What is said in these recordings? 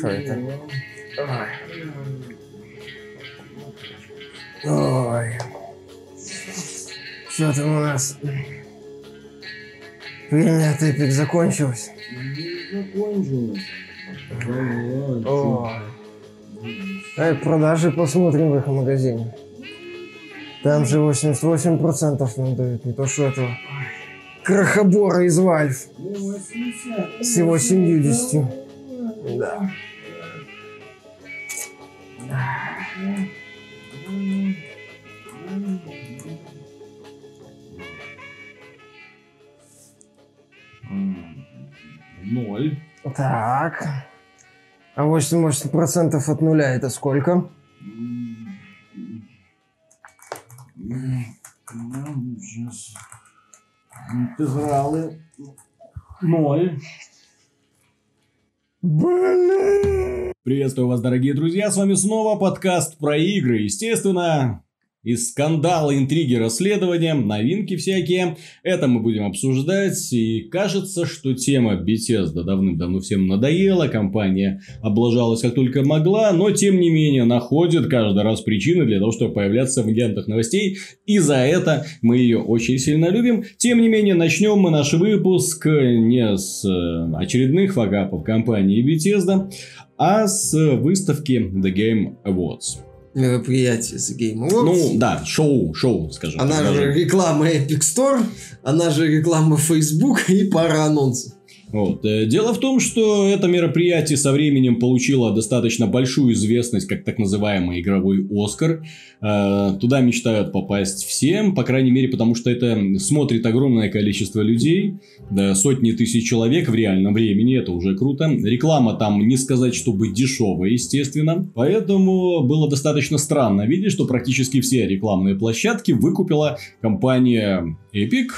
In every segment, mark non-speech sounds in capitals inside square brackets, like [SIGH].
Что это? Ой. Что там у нас? Время от Эпик закончилось. Закончилось. Давай, Ой. Эй, продажи посмотрим в их магазине. Там же 88% нам дают, не то что этого. Крохобора из Вальф. С его 70. Да. Так. А 80% от нуля это сколько? Сейчас. Интегралы. Ноль. Блин. Приветствую вас, дорогие друзья. С вами снова подкаст про игры. Естественно, из скандала, интриги, расследования, новинки всякие. Это мы будем обсуждать. И кажется, что тема Bethesda давным-давно всем надоела. Компания облажалась как только могла. Но, тем не менее, находит каждый раз причины для того, чтобы появляться в агентах новостей. И за это мы ее очень сильно любим. Тем не менее, начнем мы наш выпуск не с э, очередных фагапов компании Bethesda, а с выставки The Game Awards. Мероприятие The Game Awards. Ну, да, шоу, шоу, скажем. Она так, же даже. реклама Epic Store, она же реклама Facebook и пара анонсов. Вот. Э, Дело в том, что это мероприятие со временем получило достаточно большую известность, как так называемый игровой Оскар. Э, Туда мечтают попасть всем, по крайней мере, потому что это смотрит огромное количество людей, да, сотни тысяч человек в реальном времени, это уже круто. Реклама там не сказать, чтобы дешевая, естественно. Поэтому было достаточно странно видеть, что практически все рекламные площадки выкупила компания Epic,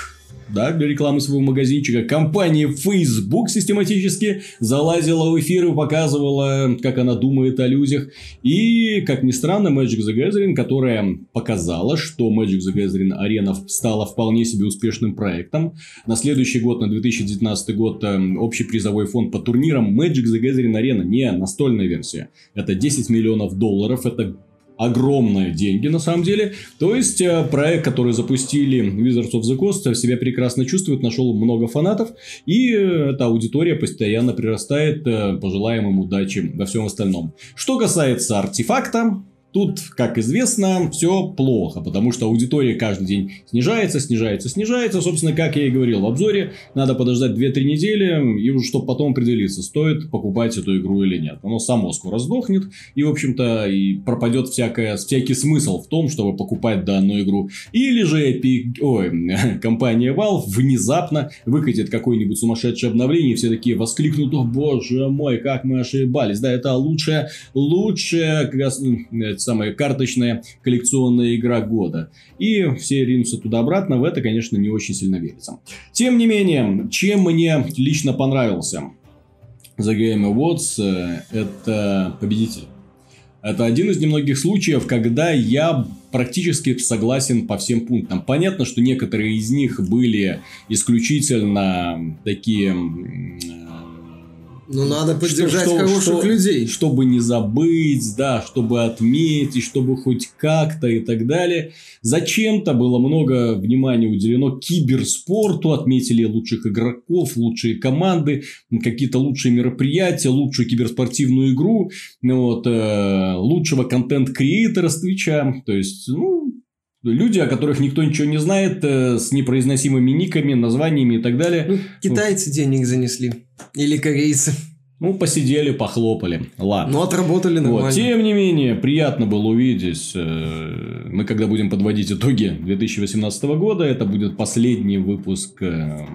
да, для рекламы своего магазинчика. Компания Facebook систематически залазила в эфир и показывала, как она думает о людях. И, как ни странно, Magic the Gathering, которая показала, что Magic the Gathering Arena стала вполне себе успешным проектом. На следующий год, на 2019 год, э, общий призовой фонд по турнирам Magic the Gathering Arena не настольная версия. Это 10 миллионов долларов, это огромные деньги на самом деле. То есть э, проект, который запустили Wizards of the Coast, себя прекрасно чувствует, нашел много фанатов, и э, эта аудитория постоянно прирастает. э, Пожелаем им удачи во всем остальном. Что касается артефакта, Тут, как известно, все плохо, потому что аудитория каждый день снижается, снижается, снижается. Собственно, как я и говорил в обзоре, надо подождать 2-3 недели, и уже чтобы потом определиться, стоит покупать эту игру или нет. Оно само скоро сдохнет, и, в общем-то, и пропадет всякое, всякий смысл в том, чтобы покупать данную игру. Или же Epic, ой, [LAUGHS] компания Valve внезапно выкатит какое-нибудь сумасшедшее обновление, и все такие воскликнут, о боже мой, как мы ошибались. Да, это лучшая, лучшая, самая карточная коллекционная игра года. И все ринутся туда-обратно, в это, конечно, не очень сильно верится. Тем не менее, чем мне лично понравился The Game Awards, э, это победитель. Это один из немногих случаев, когда я практически согласен по всем пунктам. Понятно, что некоторые из них были исключительно такие... Ну, надо поддержать что- хороших что- людей. Чтобы не забыть, да, чтобы отметить, чтобы хоть как-то и так далее. Зачем-то было много внимания уделено киберспорту, отметили лучших игроков, лучшие команды, какие-то лучшие мероприятия, лучшую киберспортивную игру, ну вот, э, лучшего контент-креатора с Твича. То есть, ну, люди, о которых никто ничего не знает, э, с непроизносимыми никами, названиями и так далее. Ну, китайцы денег занесли. Или корейцы. Ну, посидели, похлопали. Ладно. Ну, отработали Вот. нормально. Тем не менее, приятно было увидеть. э, Мы когда будем подводить итоги 2018 года, это будет последний выпуск э,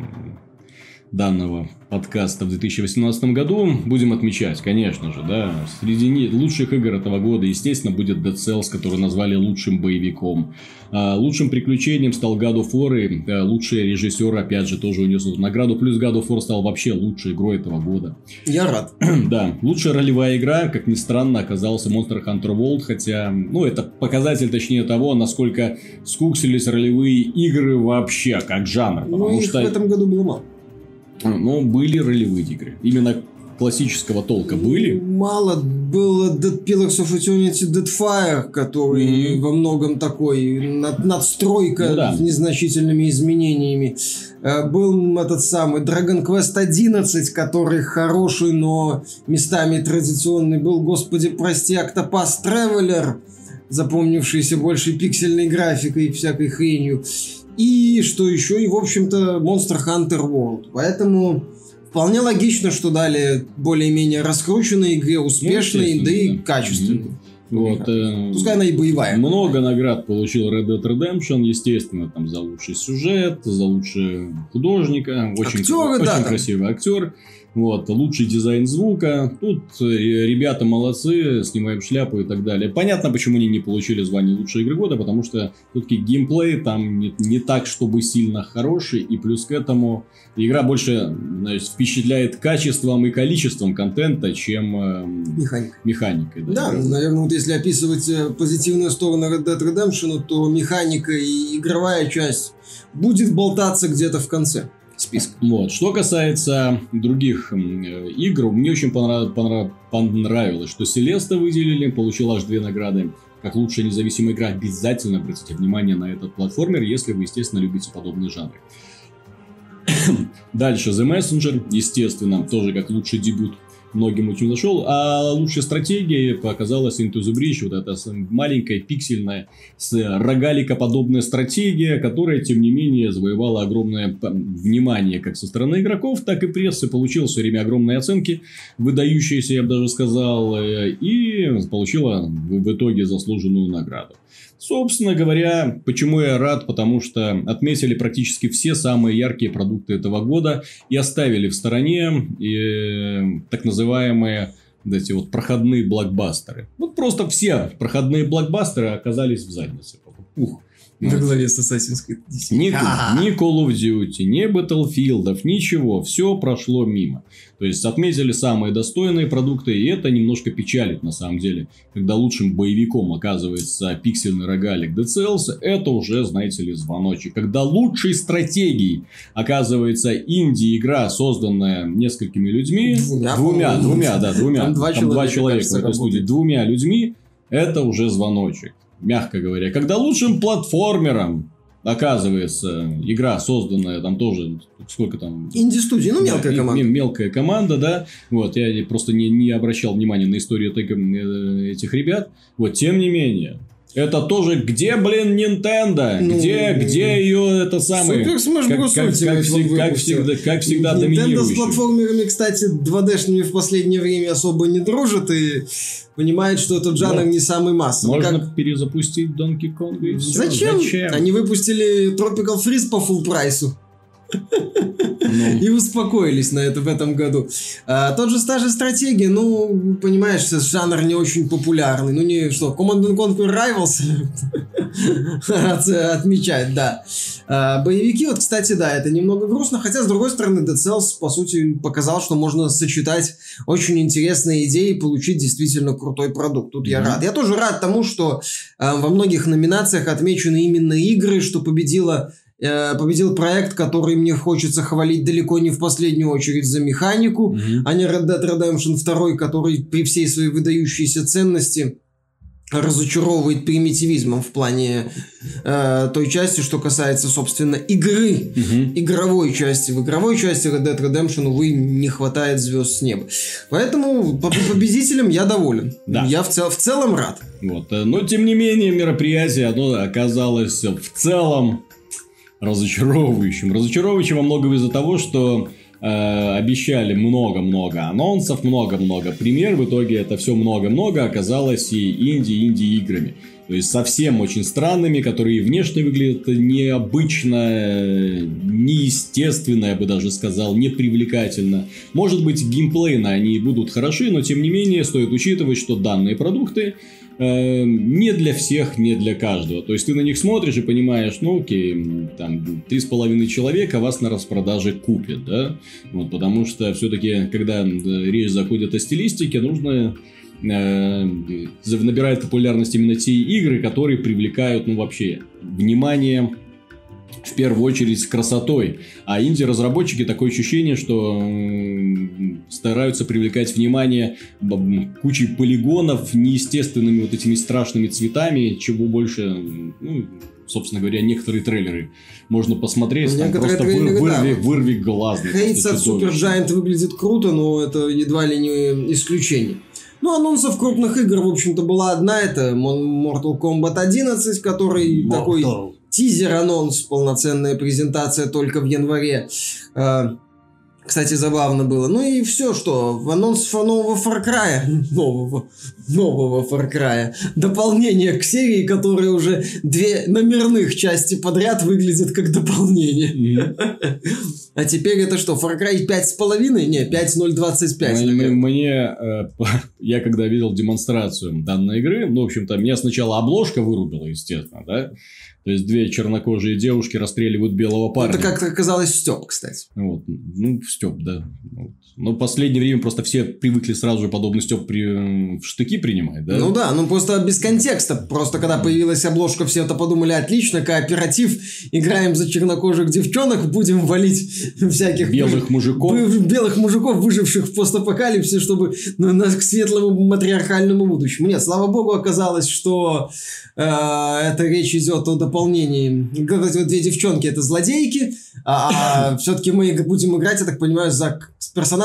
данного подкаста в 2018 году. Будем отмечать, конечно же, да. Среди лучших игр этого года, естественно, будет Dead Cells, который назвали лучшим боевиком. А лучшим приключением стал God of War, и э, лучшие режиссеры, опять же, тоже унесут награду. Плюс God of War стал вообще лучшей игрой этого года. Я рад. [CLEARS THROAT] Да, лучшая ролевая игра, как ни странно, оказался Monster Hunter World, хотя, ну, это показатель, точнее, того, насколько скуксились ролевые игры вообще, как жанр, потому Ну, их что, в этом году было мало. Ну, были ролевые игры. Именно классического толка были. Мало было Dead Pillars of Eternity Deadfire, который mm-hmm. во многом такой над, надстройка ну, да. с незначительными изменениями. Э, был этот самый Dragon Quest 11, который хороший, но местами традиционный был. Господи, прости, Octopath Traveler, запомнившийся больше пиксельной графикой и всякой хренью. И что еще? И, в общем-то, Monster Hunter World. Поэтому вполне логично, что дали более-менее раскрученные игре, успешные, да и качественные. Вот, э, Пускай она и боевая. Много наград получил Red Dead Redemption, естественно, там за лучший сюжет, за лучшего художника, очень, Актеры, очень да, красивый актер. Вот, лучший дизайн звука. Тут э, ребята молодцы, снимаем шляпу и так далее. Понятно, почему они не получили звание лучшей игры года, потому что все-таки геймплей там не, не так, чтобы сильно хороший. И плюс к этому игра больше значит, впечатляет качеством и количеством контента, чем э, Механик. механикой. Да, да наверное, вот если описывать э, позитивную сторону Red Dead Redemption, то механика и игровая часть будет болтаться где-то в конце списка. Вот. Что касается других э, игр, мне очень понрав... Понрав... понравилось, что Селеста выделили, получил аж две награды. Как лучшая независимая игра, обязательно обратите внимание на этот платформер, если вы, естественно, любите подобные жанры. [CLEARS THROAT] Дальше The Messenger, естественно, тоже как лучший дебют многим очень зашел. А лучшей стратегией показалась Into the Breach, вот эта маленькая пиксельная с рогалика-подобная стратегия, которая, тем не менее, завоевала огромное внимание как со стороны игроков, так и прессы, получила все время огромные оценки, выдающиеся, я бы даже сказал, э, и получила в итоге заслуженную награду. Собственно говоря, почему я рад, потому что отметили практически все самые яркие продукты этого года и оставили в стороне и, э, так называемые эти вот проходные блокбастеры. Вот просто все проходные блокбастеры оказались в заднице. Ух. Во главе с Assassin's Creed Ни, ни Call of Duty, ни Battlefield, ничего. Все прошло мимо. То есть, отметили самые достойные продукты, и это немножко печалит на самом деле. Когда лучшим боевиком оказывается пиксельный рогалик Dead Cells, это уже, знаете ли, звоночек. Когда лучшей стратегией оказывается инди-игра, созданная несколькими людьми, двумя, двумя, двумя да, двумя, там два там человека, два человека кажется, в этой студии, двумя людьми, это уже звоночек мягко говоря. Когда лучшим платформером оказывается игра, созданная там тоже, сколько там... Инди-студия, ну мелкая да, команда. Мелкая команда, да. Вот, я просто не, не обращал внимания на историю э, этих ребят. Вот, тем не менее, это тоже где, блин, Nintendo? Ну, где, где ее это самое? Супер Smash Bros. Как, как, как, всегда, как всегда, как всегда Nintendo с платформерами, кстати, 2D-шными в последнее время особо не дружит и понимает, что этот жанр ну, не самый массовый. Можно как... перезапустить Donkey Kong и все. Зачем? Зачем? Они выпустили Tropical Freeze по full прайсу. Ну. [LAUGHS] И успокоились на это в этом году. А, тот же стаж стратегии, ну, понимаешь, жанр не очень популярный. Ну, не что, Command Conquer Rivals [LAUGHS] отмечать, да. А, боевики, вот, кстати, да, это немного грустно, хотя, с другой стороны, Dead Cells, по сути, показал, что можно сочетать очень интересные идеи и получить действительно крутой продукт. Тут mm-hmm. я рад. Я тоже рад тому, что э, во многих номинациях отмечены именно игры, что победила победил проект, который мне хочется хвалить далеко не в последнюю очередь за механику, mm-hmm. а не Red Dead Redemption 2, который при всей своей выдающейся ценности разочаровывает примитивизмом в плане э, той части, что касается, собственно, игры, угу. игровой части. В игровой части Red Dead Redemption, увы, не хватает звезд с неба. Поэтому по победителям я доволен. Да. Я в, цел в целом рад. Вот. Э, но, тем не менее, мероприятие оно оказалось в целом разочаровывающим. Разочаровывающим во многом из-за того, что э, обещали много-много анонсов, много-много пример, в итоге это все много-много оказалось и инди-инди-играми. То есть совсем очень странными, которые внешне выглядят необычно, неестественно, я бы даже сказал, непривлекательно. Может быть, геймплейно они будут хороши, но тем не менее стоит учитывать, что данные продукты э, не для всех, не для каждого. То есть ты на них смотришь и понимаешь, ну окей, там три с половиной человека вас на распродаже купят, да? Вот, потому что все-таки, когда речь заходит о стилистике, нужно э, набирает популярность именно те игры, которые привлекают, ну, вообще, внимание в первую очередь с красотой. А инди-разработчики такое ощущение, что стараются привлекать внимание кучей полигонов, неестественными вот этими страшными цветами, чего больше, ну, собственно говоря, некоторые трейлеры можно посмотреть. Ну, там просто трейлеры, выр- вырви, да. вырви глаз. Хейтс от Super. Giant выглядит круто, но это едва ли не исключение. Ну, анонсов крупных игр, в общем-то, была одна. Это Mortal Kombat 11, который такой Mortal. Тизер-анонс, полноценная презентация только в январе. Э, Кстати, забавно было. Ну и все, что в анонс нового Far Cry, [LAUGHS] нового, нового Far Cry, дополнение к серии, которая уже две номерных части подряд выглядят как дополнение. Мгм. [LAUGHS] А теперь это что, Far Cry 5,5? Не, 5.025. Мне, мне, э, [LAUGHS] я когда видел демонстрацию данной игры, ну, в общем-то, меня сначала обложка вырубила, естественно, да? То есть, две чернокожие девушки расстреливают белого парня. Это как-то оказалось Степ, кстати. Вот. Ну, Степ, да. Вот. Но в последнее время просто все привыкли сразу же подобный Степ при... в штыки принимать, да? Ну да, ну просто без контекста. Просто когда появилась обложка, все это подумали, отлично, кооператив, играем за чернокожих девчонок, будем валить всяких Белых мужиков. белых мужиков, выживших в постапокалипсисе, чтобы ну, на- к светлому матриархальному будущему. Нет, слава богу, оказалось, что э, это речь идет о дополнении. Вот две девчонки это злодейки, а, все-таки мы будем играть, я так понимаю, за к-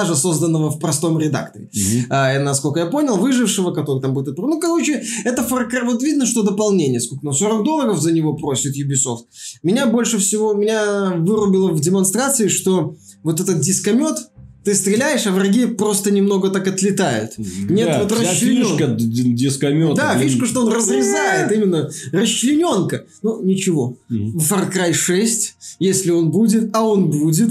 персонажа, созданного в простом редакторе. Мгм. А, насколько я понял, выжившего, который там будет... Ну, короче, это Far Cry, вот видно, что дополнение. Сколько, ну, 40 долларов за него просит Ubisoft. Меня больше всего, меня вырубило в демонстрации, что вот этот дискомет, ты стреляешь, а враги просто немного так отлетают. Нет, Да, вот вся расчленён. фишка дискомета. Да, блин. фишка, что он разрезает, именно расчлененка. Ну, ничего. В Far Cry 6, если он будет, а он будет,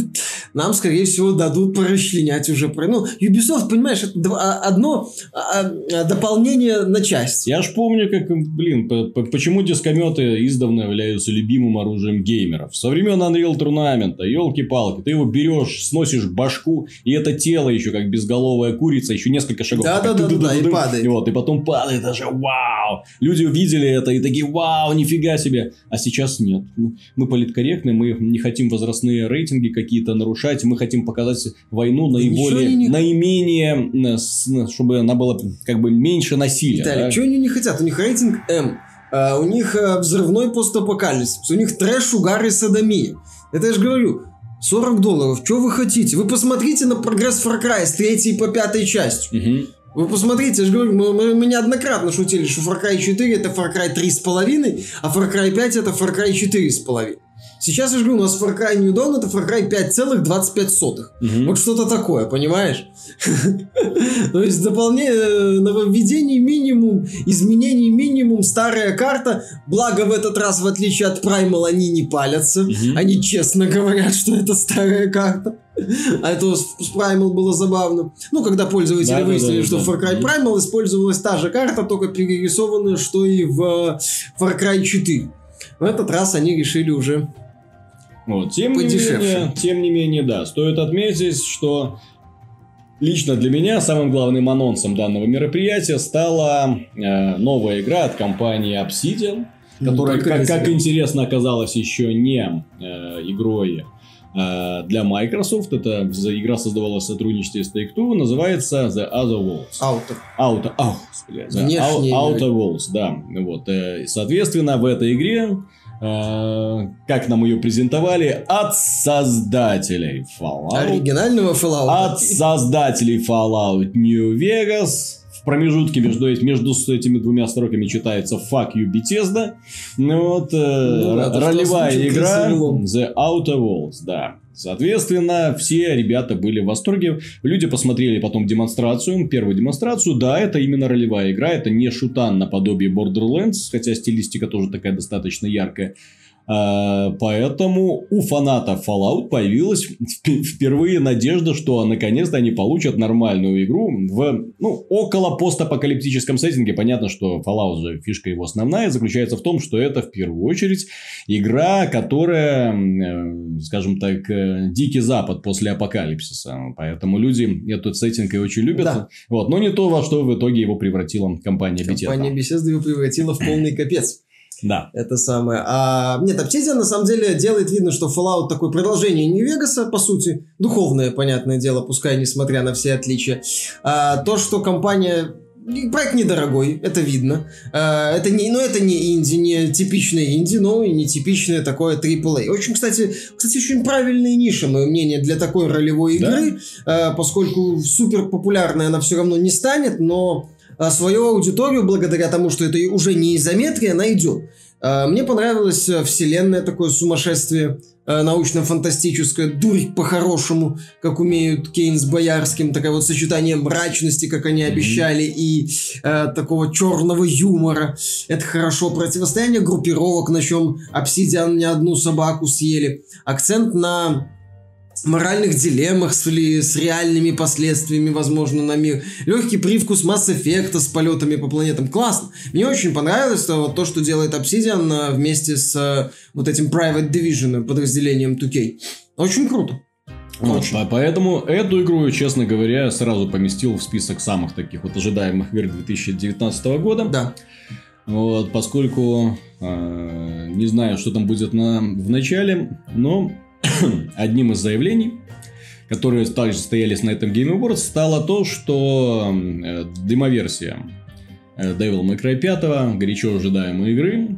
нам, скорее всего, дадут порасчленять уже. Ну, Ubisoft, понимаешь, это а, одно а, а, дополнение на часть. Я ж помню, как, блин, по- по- почему дискометы издавна являются любимым оружием геймеров. Со времен Unreal Tournament, елки-палки, ты его берешь, сносишь башку, и это тело еще как безголовая курица, еще несколько шагов. Да-да-да-да, такая и падает. Вот, и потом падает, даже вау! Люди увидели это и такие, вау, нифига себе! А сейчас нет. Мы- Мы политкорректны, мы не хотим возрастные рейтинги какие-то нарушать, мы хотим показать войну наиболее, наименее, э, чтобы она была как бы меньше насилия. Виталий, да? что они не хотят? У них рейтинг М. А, у них а, взрывной постапокалипсис. У них трэш, угар и садомия. Это я же говорю. 40 долларов. Что вы хотите? Вы посмотрите на прогресс Far Cry с третьей по пятой частью. Мгм. Вы посмотрите, я же говорю, мы, мы- мы неоднократно шутили, что Far Cry 4 это Far Cry 3,5, а Far Cry 5 это Far Cry 4,5. Сейчас я же говорю, у нас Far Cry New Dawn это Far Cry 5,25. Мгм. Вот что-то такое, понимаешь? [LAUGHS] То есть дополнение, нововведений минимум, изменений минимум, старая карта. Благо в этот раз, в отличие от Primal, они не палятся. Они честно говорят, что это старая карта. А это с Primal было забавно. Ну, когда пользователи Да-да-да, выяснили, что в да. Far Cry. Primal использовалась та же карта, только перерисованная, что и в э, Far Cry 4. В этот раз они решили уже... Вот. Тем, не менее, тем не менее, да, стоит отметить, что лично для меня самым главным анонсом данного мероприятия стала э, новая игра от компании Obsidian, которая, Только как, как интересно оказалось, еще не э, игрой э, для Microsoft. Это игра создавалась в сотрудничестве с Take-Two, называется The Other Worlds. Аутер. Outer, ау, господи, Out- игры. Outer Worlds, да. Вот, э, соответственно, в этой игре, как нам ее презентовали, от создателей Fallout, Оригинального Fallout. от создателей Fallout New Vegas, в промежутке между, между этими двумя строками читается Fuck you Bethesda. Ну вот, э, Ну да, ролевая игра. The Outer Worlds, да. Соответственно, все ребята были в восторге. Люди посмотрели потом демонстрацию, первую демонстрацию. Да, это именно ролевая игра, это не шутан наподобие Borderlands, хотя стилистика тоже такая достаточно яркая. А, Поэтому у фанатов Fallout появилась вп- впервые надежда, что наконец-то они получат нормальную игру в ну, около постапокалиптическом сеттинге. Понятно, что Fallout же фишка его основная заключается в том, что это в первую очередь игра, которая, э, скажем так, э, дикий запад после апокалипсиса. Поэтому люди этот сеттинг и очень любят. Да. Вот, но не то, во что в итоге его превратила компания Bethesda. Компания Bethesda его превратила в полный капец. Да. Это самое. А, нет, Obsidian на самом деле делает видно, что Fallout такое продолжение Нью-Вегаса, по сути. Духовное, понятное дело, пускай несмотря на все отличия. А, то, что компания Проект недорогой, это видно. А, это не, ну, это не инди, не типичный инди, но и не типичное такое AAA. Очень, кстати, кстати, очень правильные ниши, мое мнение, для такой ролевой игры, да? поскольку супер популярной она все равно не станет, но свою аудиторию, благодаря тому, что это уже не изометрия, найдет. А, мне понравилась э, вселенная, такое сумасшествие э, научно-фантастическое, дурь по-хорошему, как умеют Кейн с Боярским, такое вот сочетание мрачности, как они обещали, mm-hmm. и э, такого черного юмора. Это хорошо. Противостояние группировок, на чем Обсидиан не одну собаку съели. Акцент на моральных дилеммах с, ли, с реальными последствиями, возможно, на мир. Легкий привкус Mass Effect с полетами по планетам. Классно. Мне очень понравилось то, вот, то что делает Obsidian э, вместе с э, вот этим Private Division подразделением 2K. Очень круто. Вот, поэтому эту игру, честно говоря, сразу поместил в список самых таких вот ожидаемых игр 2019 года. Да. Вот, поскольку э, не знаю, что там будет на, в начале, но [COUGHS] одним из заявлений, которые также стоялись на этом Game Awards, стало то, что э, демоверсия э, Devil May Cry 5, горячо ожидаемой игры,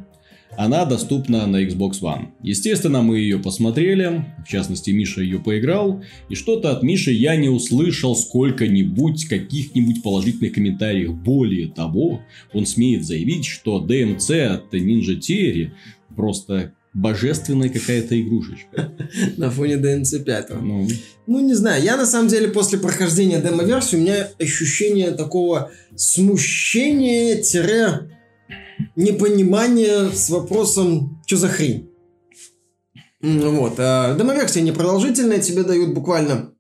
она доступна на Xbox One. Естественно, мы ее посмотрели, в частности, Миша ее поиграл, и что-то от Миши я не услышал сколько-нибудь каких-нибудь положительных комментариев. Более того, он смеет заявить, что DMC от Ninja Theory просто божественная какая-то игрушечка. [LAUGHS] На фоне DNC 5. Ну. ну, не знаю. Я, на самом деле, после прохождения демо-версии, у меня ощущение такого смущения-непонимания с вопросом, что за хрень. Вот. А демо-версия непродолжительная, тебе дают буквально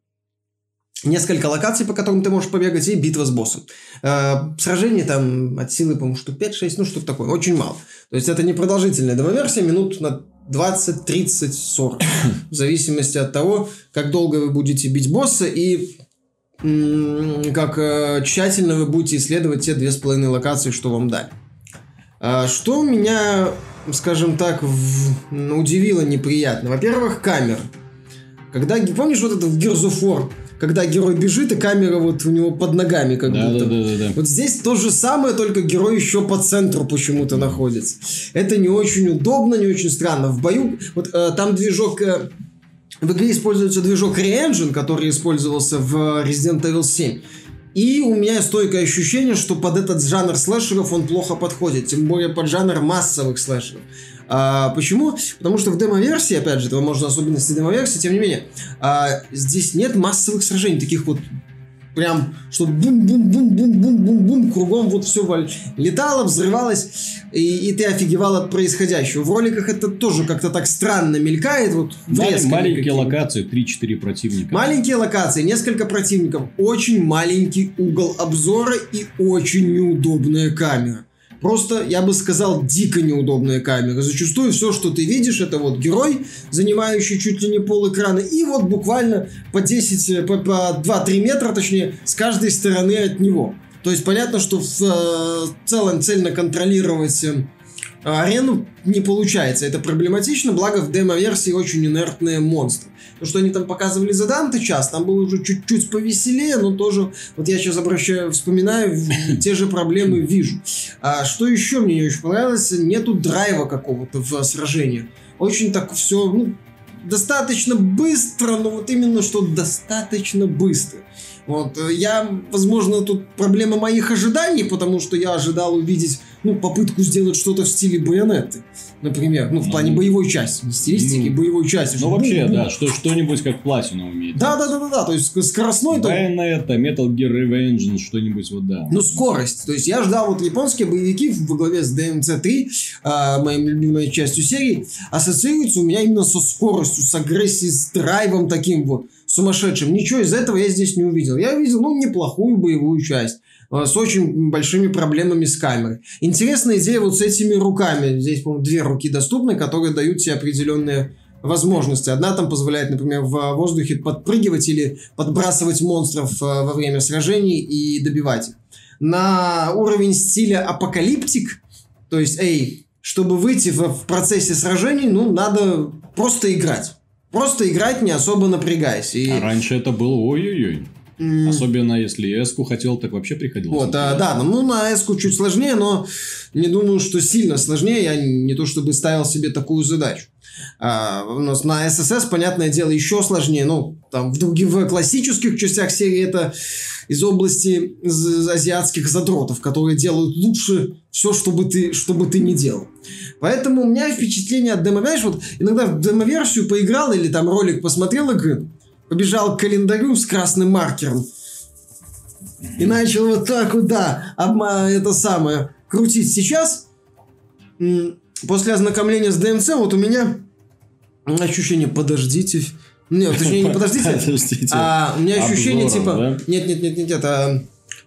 несколько локаций, по которым ты можешь побегать, и битва с боссом. Э, сражение там от силы, по-моему, штук 5-6, ну, что-то такое, очень мало. То есть, это не продолжительная демоверсия, минут на 20, 30, 40. В зависимости от того, как долго вы будете бить босса и как э, тщательно вы будете исследовать те две с половиной локации, что вам дали. А, что меня, скажем так, в... удивило неприятно? Во-первых, камера. Когда, помнишь вот это в Gears of War, когда герой бежит, и камера вот у него под ногами как да, будто. Да, да, да, да. Вот здесь то же самое, только герой еще по центру почему-то находится. Это не очень удобно, не очень странно. В бою, вот э, там движок... Э, в игре используется движок Re-Engine, который использовался в Resident Evil 7. И у меня стойкое ощущение, что под этот жанр слэшеров он плохо подходит, тем более под жанр массовых слэшеров. А, почему? Потому что в демо-версии, опять же, это можно особенности демо-версии, тем не менее, а, здесь нет массовых сражений, таких вот прям, что бум-бум-бум-бум-бум-бум-бум, кругом вот все летало, взрывалось, и, и ты офигевал от происходящего. В роликах это тоже как-то так странно мелькает. Вот Мал- маленькие локации, 3-4 противника. Маленькие локации, несколько противников, очень маленький угол обзора и очень неудобная камера просто, я бы сказал, дико неудобная камера. Зачастую все, что ты видишь, это вот герой, занимающий чуть ли не пол экрана, и вот буквально по 10, э, по, по 2-3 метра, точнее, с каждой стороны от него. То есть понятно, что в э, целом цельно контролировать э, арену не получается. Это проблематично, благо в демо-версии очень инертные монстры. То, что они там показывали за Данте час, там было уже чуть-чуть повеселее, но тоже, вот я сейчас обращаю, вспоминаю, те же проблемы вижу. А что еще мне не очень понравилось, нету драйва какого-то в сражении. Очень так все, ну, достаточно быстро, но вот именно что достаточно быстро. Вот, я, возможно, тут проблема моих ожиданий, потому что я ожидал увидеть, ну, попытку сделать что-то в стиле байонеты. Например, ну, в плане ну, боевой части, не стилистики, ну, боевой части. Ну, вообще, бум, да, что, что-нибудь как платину умеет. Да, да, да, да, да, то есть скоростной... Байонета, Metal Gear Revenge, что-нибудь вот, да. Ну, скорость. То есть я ждал вот японские боевики во главе с DMC 3, э, моей любимой частью серии, ассоциируются у меня именно со скоростью, с агрессией, с драйвом таким вот сумасшедшим. Ничего из этого я здесь не увидел. Я увидел, ну, неплохую боевую часть с очень большими проблемами с камерой. Интересная идея вот с этими руками. Здесь, по-моему, две руки доступны, которые дают тебе определенные возможности. Одна там позволяет, например, в воздухе подпрыгивать или подбрасывать монстров э, во время сражений и добивать их. На уровень стиля апокалиптик, то есть, эй, чтобы выйти в, в процессе сражений, ну, надо просто играть. Просто играть, не особо напрягаясь. И... А раньше это было ой-ой-ой. Mm. Особенно если эску хотел, так вообще приходилось. Вот, а, да, ну на эску чуть сложнее, но не думаю, что сильно сложнее. Я не то чтобы ставил себе такую задачу. А, у нас на ССС, понятное дело, еще сложнее. Ну, там в других в классических частях серии это из области азиатских задротов, которые делают лучше все, что бы ты, что бы ты не делал. Поэтому у меня впечатление от демо, знаешь, вот иногда в демо-версию поиграл или там ролик посмотрел игры, побежал к календарю с красным маркером и начал вот так вот, да, обма это самое, крутить. Сейчас, после ознакомления с ДМЦ, вот у меня ощущение, подождите, нет, точнее, не подождите, [LAUGHS] подождите. а у меня ощущение Обзором, типа, да? нет, нет, нет, нет, нет, а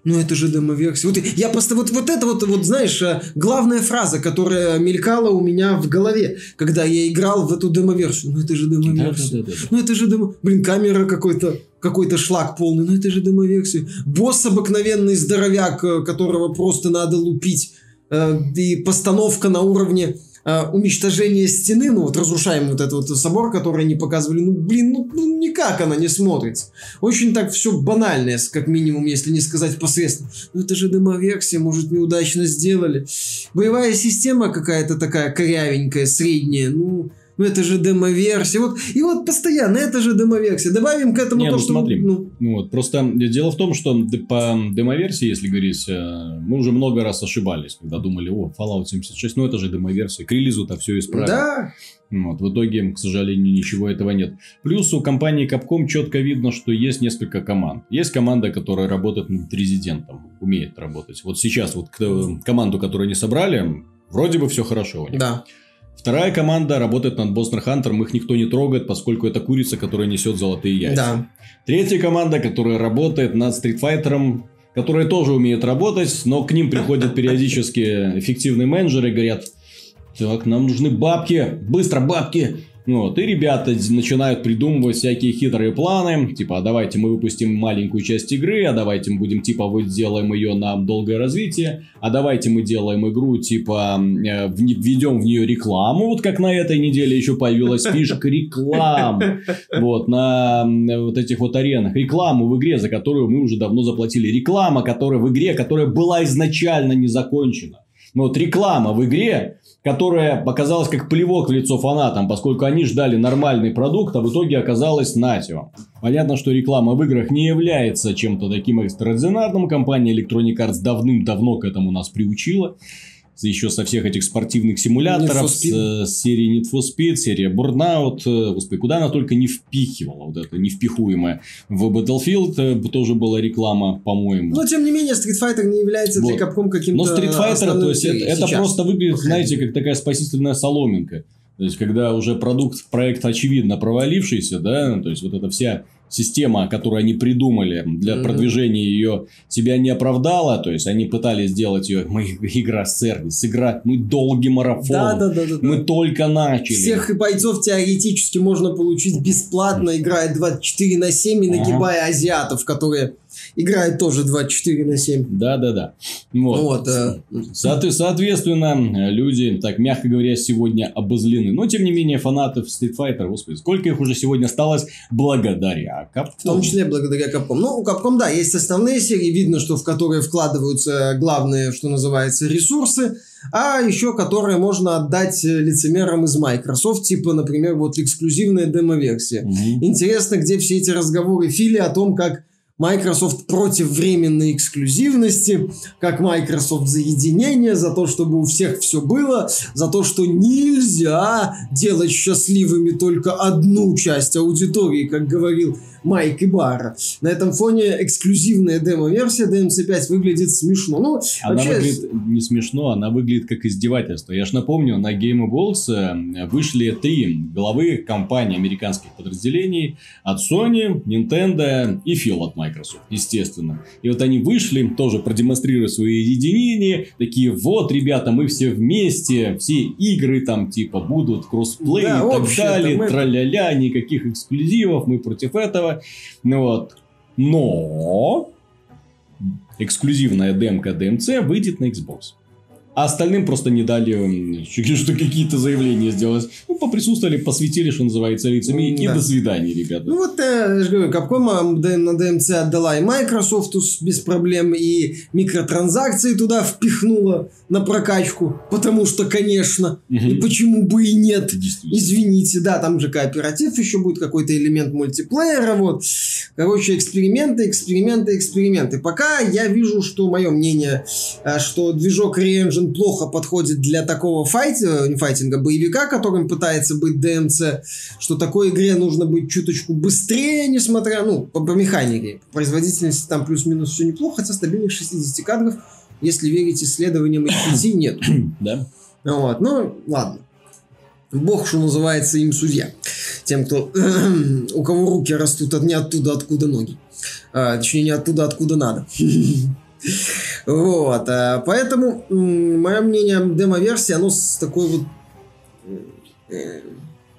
ну это же демо-версия. Вот я просто вот, вот это вот, вот, знаешь, э, главная фраза, которая мелькала у меня в голове, когда я играл в эту демо-версию. Ну это же демо-версия. Да, да, да, да. Ну это же демо... Блин, камера какой-то какой-то шлак полный. Ну это же демо-версия. Босс обыкновенный здоровяк, э, которого просто надо лупить. Э, и постановка на уровне э, уничтожение стены, ну вот разрушаем вот этот вот собор, который они показывали, ну блин, ну, ну никак она не смотрится. Очень так все банальное, как минимум, если не сказать посредственно. Ну это же демоверсия, может неудачно сделали. Боевая система какая-то такая корявенькая, средняя, ну ну это же демо-версия. Вот, и вот постоянно, это же демо-версия. Добавим к этому Не, то, ну, что... Смотри. Ну, ну, вот, просто дело в том, что по демо-версии, если говорить, э, мы уже много раз ошибались, когда думали, о, Fallout 76, ну это же демо-версия. К релизу-то все исправили. Да. Вот, в итоге, к сожалению, ничего этого нет. Плюс у компании Capcom четко видно, что есть несколько команд. Есть команда, которая работает над резидентом, умеет работать. Вот сейчас вот команду, которую они собрали, вроде бы все хорошо у них. Да. Вторая команда работает над Monster Hunter, их никто не трогает, поскольку это курица, которая несет золотые яйца. Да. Третья команда, которая работает над Street Fighter, которая тоже умеет работать, но к ним приходят периодически эффективные менеджеры и говорят, так, нам нужны бабки, быстро бабки, вот, и ребята начинают придумывать всякие хитрые планы, типа, а давайте мы выпустим маленькую часть игры, а давайте мы будем, типа, вот сделаем ее на долгое развитие, а давайте мы делаем игру, типа, э, введем в нее рекламу, вот как на этой неделе еще появилась фишка реклам, вот, на вот этих вот аренах, рекламу в игре, за которую мы уже давно заплатили, реклама, которая в игре, которая была изначально не закончена. Но вот реклама в игре, которая показалась как плевок в лицо фанатам, поскольку они ждали нормальный продукт, а в итоге оказалась натио. Понятно, что реклама в играх не является чем-то таким экстраординарным. Компания Electronic Arts давным-давно к этому нас приучила еще со всех этих спортивных симуляторов, с, с серии Need for Speed, серия Burnout, э, господи, куда она только не впихивала, вот это невпихуемое. В Battlefield э, тоже была реклама, по-моему. Но, тем не менее, Street Fighter не является вот. для Capcom каким-то Но Street Fighter, то есть, это, это просто выглядит, знаете, как такая спасительная соломинка. То есть, когда уже продукт, проект очевидно провалившийся, да, то есть, вот эта вся система, которую они придумали для mm-hmm. продвижения ее, себя не оправдала. То есть, они пытались сделать ее, мы игра-сервис, игра, мы долгий марафон, да, да, да, да, мы да. только начали. Всех бойцов теоретически можно получить бесплатно, играя 24 на 7 и нагибая ага. азиатов, которые играет тоже 24 на 7. Да-да-да. Вот. вот э... Со- соответственно, люди, так мягко говоря, сегодня обозлены. Но, тем не менее, фанатов Street Fighter, господи, сколько их уже сегодня осталось благодаря Capcom. В том числе благодаря Capcom. Ну, у Capcom, да, есть основные серии, видно, что в которые вкладываются главные, что называется, ресурсы, а еще которые можно отдать лицемерам из Microsoft, типа, например, вот эксклюзивная демо-версия. Угу. Интересно, где все эти разговоры Фили о том, как Microsoft против временной эксклюзивности, как Microsoft за единение, за то, чтобы у всех все было, за то, что нельзя делать счастливыми только одну часть аудитории, как говорил Майк и Барра. На этом фоне эксклюзивная демо-версия DMC5 выглядит смешно. Ну, она вообще... выглядит не смешно, она выглядит как издевательство. Я ж напомню, на Game Awards э, вышли три главы компаний американских подразделений от Sony, Nintendo и Phil от Microsoft, естественно. И вот они вышли, тоже продемонстрируя свое единение, такие, вот, ребята, мы все вместе, все игры там типа будут, кроссплей да, и так далее, мы... тра-ля-ля, никаких эксклюзивов, мы против этого. Ну вот. Но эксклюзивная демка DMC выйдет на Xbox. А остальным просто не дали [LAUGHS] что какие-то заявления сделать. Ну, поприсутствовали, посвятили, что называется, лицами. Да. И до свидания, ребята. Ну, вот, я же говорю, Capcom на DMC отдала и Microsoft без проблем, и микротранзакции туда впихнула на прокачку. Потому что, конечно, угу. и почему бы и нет. Извините, да, там же кооператив еще будет, какой-то элемент мультиплеера, вот. Короче, эксперименты, эксперименты, эксперименты. Пока я вижу, что мое мнение, э, что движок Re-Engine он плохо подходит для такого файтинга, не файтинга, боевика, которым пытается быть ДМЦ, что такой игре нужно быть чуточку быстрее, несмотря, ну, по, по механике. По производительности там плюс-минус все неплохо, хотя стабильных 60 кадров, если верить исследованиям HPC, [COUGHS] нет. [COUGHS] Да. Вот, ну, ладно. Бог, что называется, им судья. Тем, кто [COUGHS] у кого руки растут от не оттуда, откуда ноги. А, точнее, не оттуда, откуда надо. [LAUGHS] Вот, а, поэтому мое мнение, демо-версия, оно с такой вот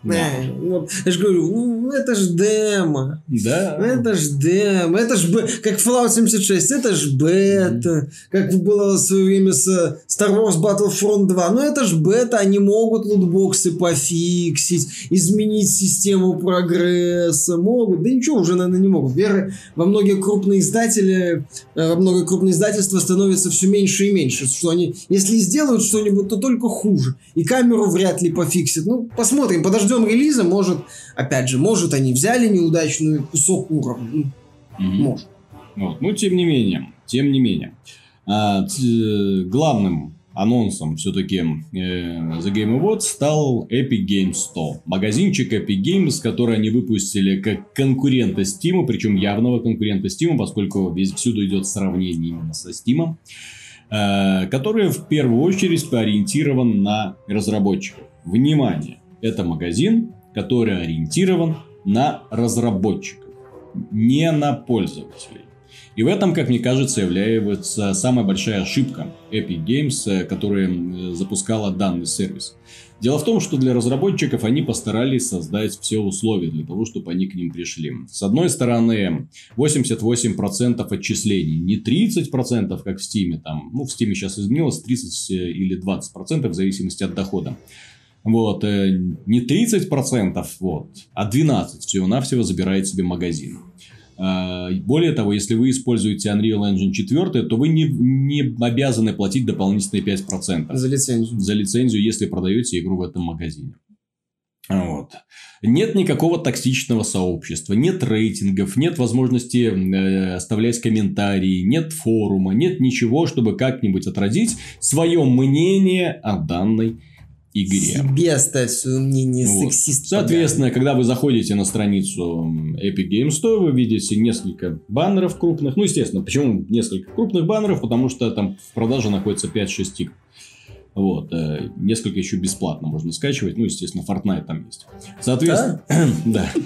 э, да. Вот, я же говорю, это ж демо. Да. Это ж демо. Это ж, б... как Fallout 76, это ж бета. Mm-hmm. Как было в свое время с Star Wars Battlefront 2. Ну, это ж бета. Они могут лутбоксы пофиксить, изменить систему прогресса. Могут. Да ничего уже, наверное, не могут. Веры во многие крупные издатели, э, во многие крупные издательства становятся все меньше и меньше. Что они, если сделают что-нибудь, то только хуже. И камеру вряд ли пофиксят. Ну, посмотрим, подождем ждем релиза, может, опять же, может, они взяли неудачный кусок уровня. Mm-hmm. Может. Вот. Ну, тем не менее, тем не менее. А, т- главным анонсом все-таки э, The Game Awards стал Epic Games 100. Магазинчик Epic Games, который они выпустили как конкурента Steam, причем явного конкурента Steam, поскольку весь всюду идет сравнение именно со Steam, э, который в первую очередь ориентирован на разработчиков. Внимание! Это магазин, который ориентирован на разработчиков, не на пользователей. И в этом, как мне кажется, является самая большая ошибка Epic Games, э, которая запускала данный сервис. Дело в том, что для разработчиков они постарались создать все условия для того, чтобы они к ним пришли. С одной стороны, 88% отчислений, не 30%, как в Steam, там, ну, в Steam сейчас изменилось 30 э, или 20% в зависимости от дохода. Вот, э, не 30%, вот, а 12% всего-навсего забирает себе магазин. Э, более того, если вы используете Unreal Engine 4, то вы не, не обязаны платить дополнительные 5%. За лицензию. За лицензию, если продаете игру в этом магазине. Вот. Нет никакого токсичного сообщества, нет рейтингов, нет возможности э, оставлять комментарии, нет форума, нет ничего, чтобы как-нибудь отразить свое мнение о данной игре. Себе оставь свое мнение вот. сексист. Соответственно, когда вы заходите на страницу Epic Games Store, вы видите несколько баннеров крупных. Ну, естественно, почему несколько крупных баннеров? Потому что там в продаже находится 5-6 игр. Вот, э, несколько еще бесплатно можно скачивать. Ну, естественно, Fortnite там есть. Соответственно, да. [CLEARS THROAT]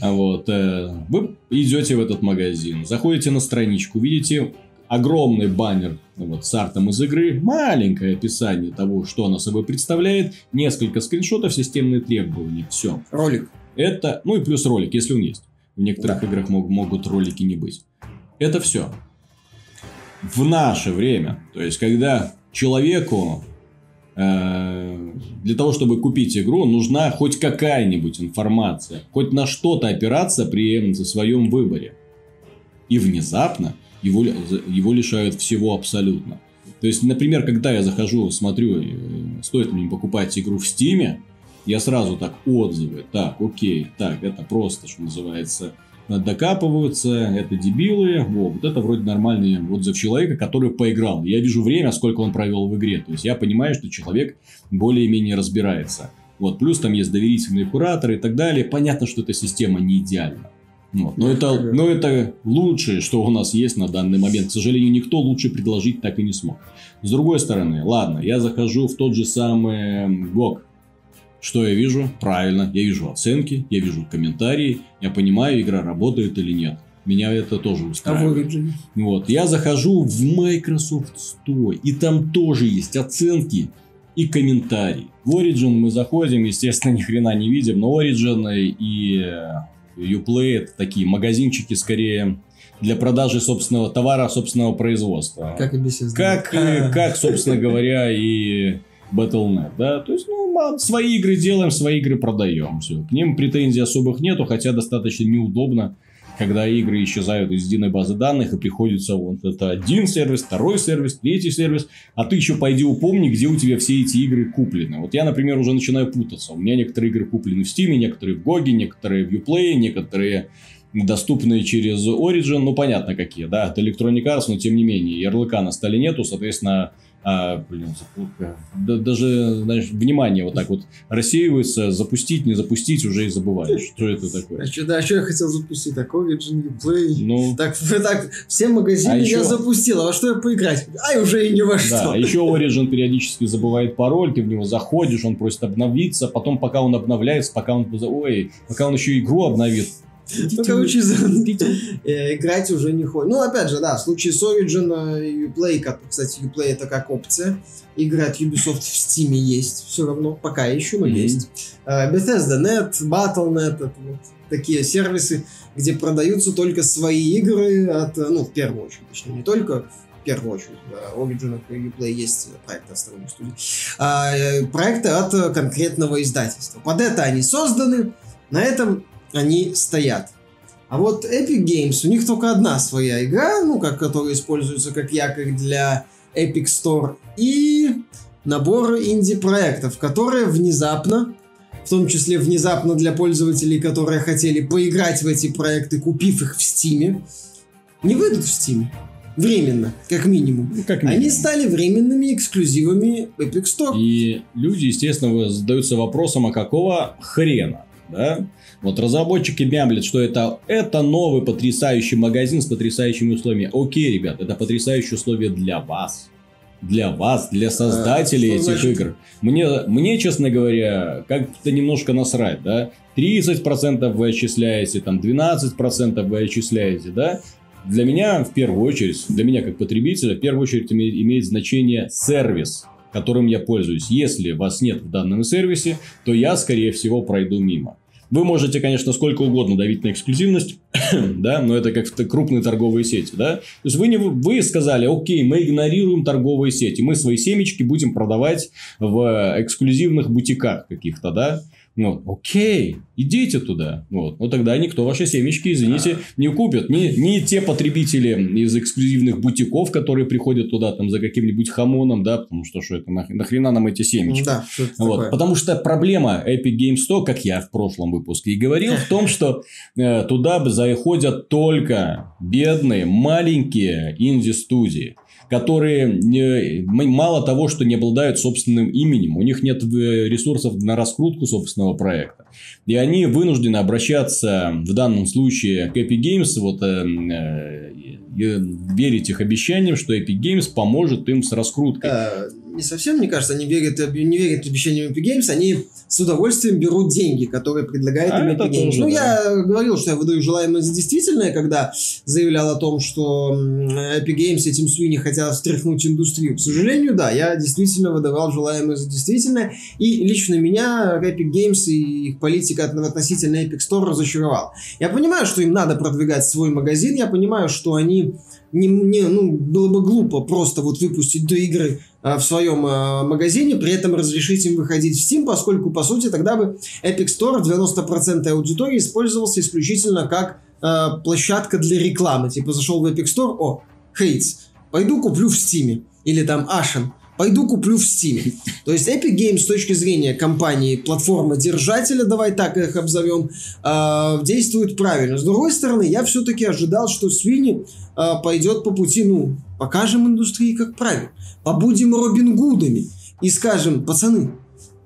Вот, э, вы идете в этот магазин, заходите на страничку, видите огромный баннер вот, с артом из игры, маленькое описание того, что она собой представляет, несколько скриншотов, системные требования, все. Ролик. Это, ну и плюс ролик, если он есть. В некоторых да. играх мог, могут ролики не быть. Это все. В наше время, то есть, когда человеку э, для того, чтобы купить игру, нужна хоть какая-нибудь информация, хоть на что-то опираться при своем выборе. И внезапно его, его лишают всего абсолютно. То есть, например, когда я захожу, смотрю, э, стоит мне покупать игру в Стиме, я сразу так отзывы, так, окей, так, это просто, что называется, докапываются, это дебилы, во, вот это вроде нормальный отзыв человека, который поиграл. Я вижу время, сколько он провел в игре, то есть я понимаю, что человек более-менее разбирается. Вот, плюс там есть доверительные кураторы и так далее. Понятно, что эта система не идеальна. Вот. Но, это, но это лучшее, что у нас есть на данный момент. К сожалению, никто лучше предложить так и не смог. С другой стороны, ладно, я захожу в тот же самый GOG. Что я вижу? Правильно, я вижу оценки, я вижу комментарии, я понимаю, игра работает или нет. Меня это тоже устраивает. А вот. Я захожу в Microsoft Store, и там тоже есть оценки и комментарии. В Origin мы заходим, естественно, [LAUGHS] ни хрена не видим, но Origin и Uplay это такие магазинчики скорее для продажи собственного товара, собственного производства. Как и Bethesda. Как, как, собственно говоря, и Battle.net, да, то есть, ну, свои игры делаем, свои игры продаем, все. К ним претензий особых нету, хотя достаточно неудобно, когда игры исчезают из единой базы данных и приходится вот это один сервис, второй сервис, третий сервис, а ты еще пойди упомни, где у тебя все эти игры куплены. Вот я, например, уже начинаю путаться. У меня некоторые игры куплены в Steam, некоторые в GOG, некоторые в Uplay, некоторые доступные через Origin, ну понятно какие, да, это Electronic Arts, но тем не менее, ярлыка на столе нету, соответственно, а, блин. Да- даже, знаешь, внимание вот так вот рассеивается, запустить, не запустить, уже и забываешь, что это А такое. что, да, а что я хотел запустить? Так, Origin, Uplay. Ну, Так, так, все магазины А я еще- запустил, а во что я поиграть? Ай, уже и ни во да, что. а еще Origin периодически забывает пароль, ты в него заходишь, он просит обновиться, потом пока он обновляется, пока он, ой, пока он еще игру обновит. Ну, короче, э, играть уже не хочет. Ну, опять же, да, в случае с Origin э, Uplay, как, кстати, Uplay это как опция. Игры от Ubisoft в Steam есть все равно, пока еще, но есть. Э, Bethesda.net, Battle.net, это вот такие сервисы, где продаются только свои игры от, ну, в первую очередь, точнее, не только в первую очередь, да, Origin и Uplay есть проекты от сторонних студий, а, проекты от конкретного издательства. Под это они созданы, на этом они стоят. А вот Epic Games, у них только одна своя игра, ну, как, которая используется как якорь для Epic Store, и набор инди-проектов, которые внезапно, в том числе внезапно для пользователей, которые хотели поиграть в эти проекты, купив их в Steam, не выйдут в Steam. Временно, как минимум. Ну, как Они минимум. стали временными эксклюзивами Epic Store. И люди, естественно, задаются вопросом, а какого хрена, да? Вот разработчики мямлят, что это, это новый потрясающий магазин с потрясающими условиями. Окей, ребят, это потрясающие условия для вас. Для вас, для создателей что этих значит? игр. Мне, мне, честно говоря, как-то немножко насрать, да? 30% вы отчисляете, там 12% вы отчисляете, да? Для меня, в первую очередь, для меня как потребителя, в первую очередь име- имеет значение сервис, которым я пользуюсь. Если вас нет в данном сервисе, то я, скорее всего, пройду мимо. Вы можете, конечно, сколько угодно давить на эксклюзивность, [COUGHS] да, но это как в т- крупные торговые сети, да. То есть вы, не, вы сказали, окей, мы игнорируем торговые сети, мы свои семечки будем продавать в эксклюзивных бутиках каких-то, да. Ну, окей, идите туда. Вот. Но тогда никто ваши семечки, извините, не купит. Ни, ни те потребители из эксклюзивных бутиков, которые приходят туда там за каким-нибудь хамоном, да, потому что что это нах- нахрена нам эти семечки. Да, Вот, такое? потому что проблема Epic Games Store, как я в прошлом выпуске и говорил, в том, что э, туда заходят только бедные, маленькие инди-студии, которые мало того, что не обладают собственным именем, у них нет э, ресурсов на раскрутку собственного проекта. И они вынуждены обращаться в данном случае к Epic Games, вот, э, э, верить их обещаниям, что Epic Games поможет им с раскруткой. Не совсем, мне кажется, они верят, не верят обещаниям Epic Games, они с удовольствием берут деньги, которые предлагает А им Epic Games. тоже, ну, да. я говорил, что я выдаю желаемое за действительное, когда заявлял о том, что Epic Games этим Суини хотят встряхнуть индустрию. К сожалению, да, я действительно выдавал желаемое за действительное, и лично меня Epic Games и их политика от- относительно Epic Store разочаровал. Я понимаю, что им надо продвигать свой магазин, я понимаю, что они не, не- ну, было бы глупо просто вот выпустить до игры в своем а, магазине, при этом разрешить им выходить в Steam, поскольку, по сути, тогда бы Epic Store в 90% аудитории использовался исключительно как а, площадка для рекламы. Типа зашел в Epic Store, о, Хейтс, пойду куплю в Steam. Или там Ashen, пойду куплю в Steam. То есть Epic Games с точки зрения компании, платформы держателя, давай так их обзовем, а, действует правильно. С другой стороны, я все-таки ожидал, что Свини а, пойдет по пути, ну, покажем индустрии, как правильно. Побудем Робин Гудами и скажем, пацаны,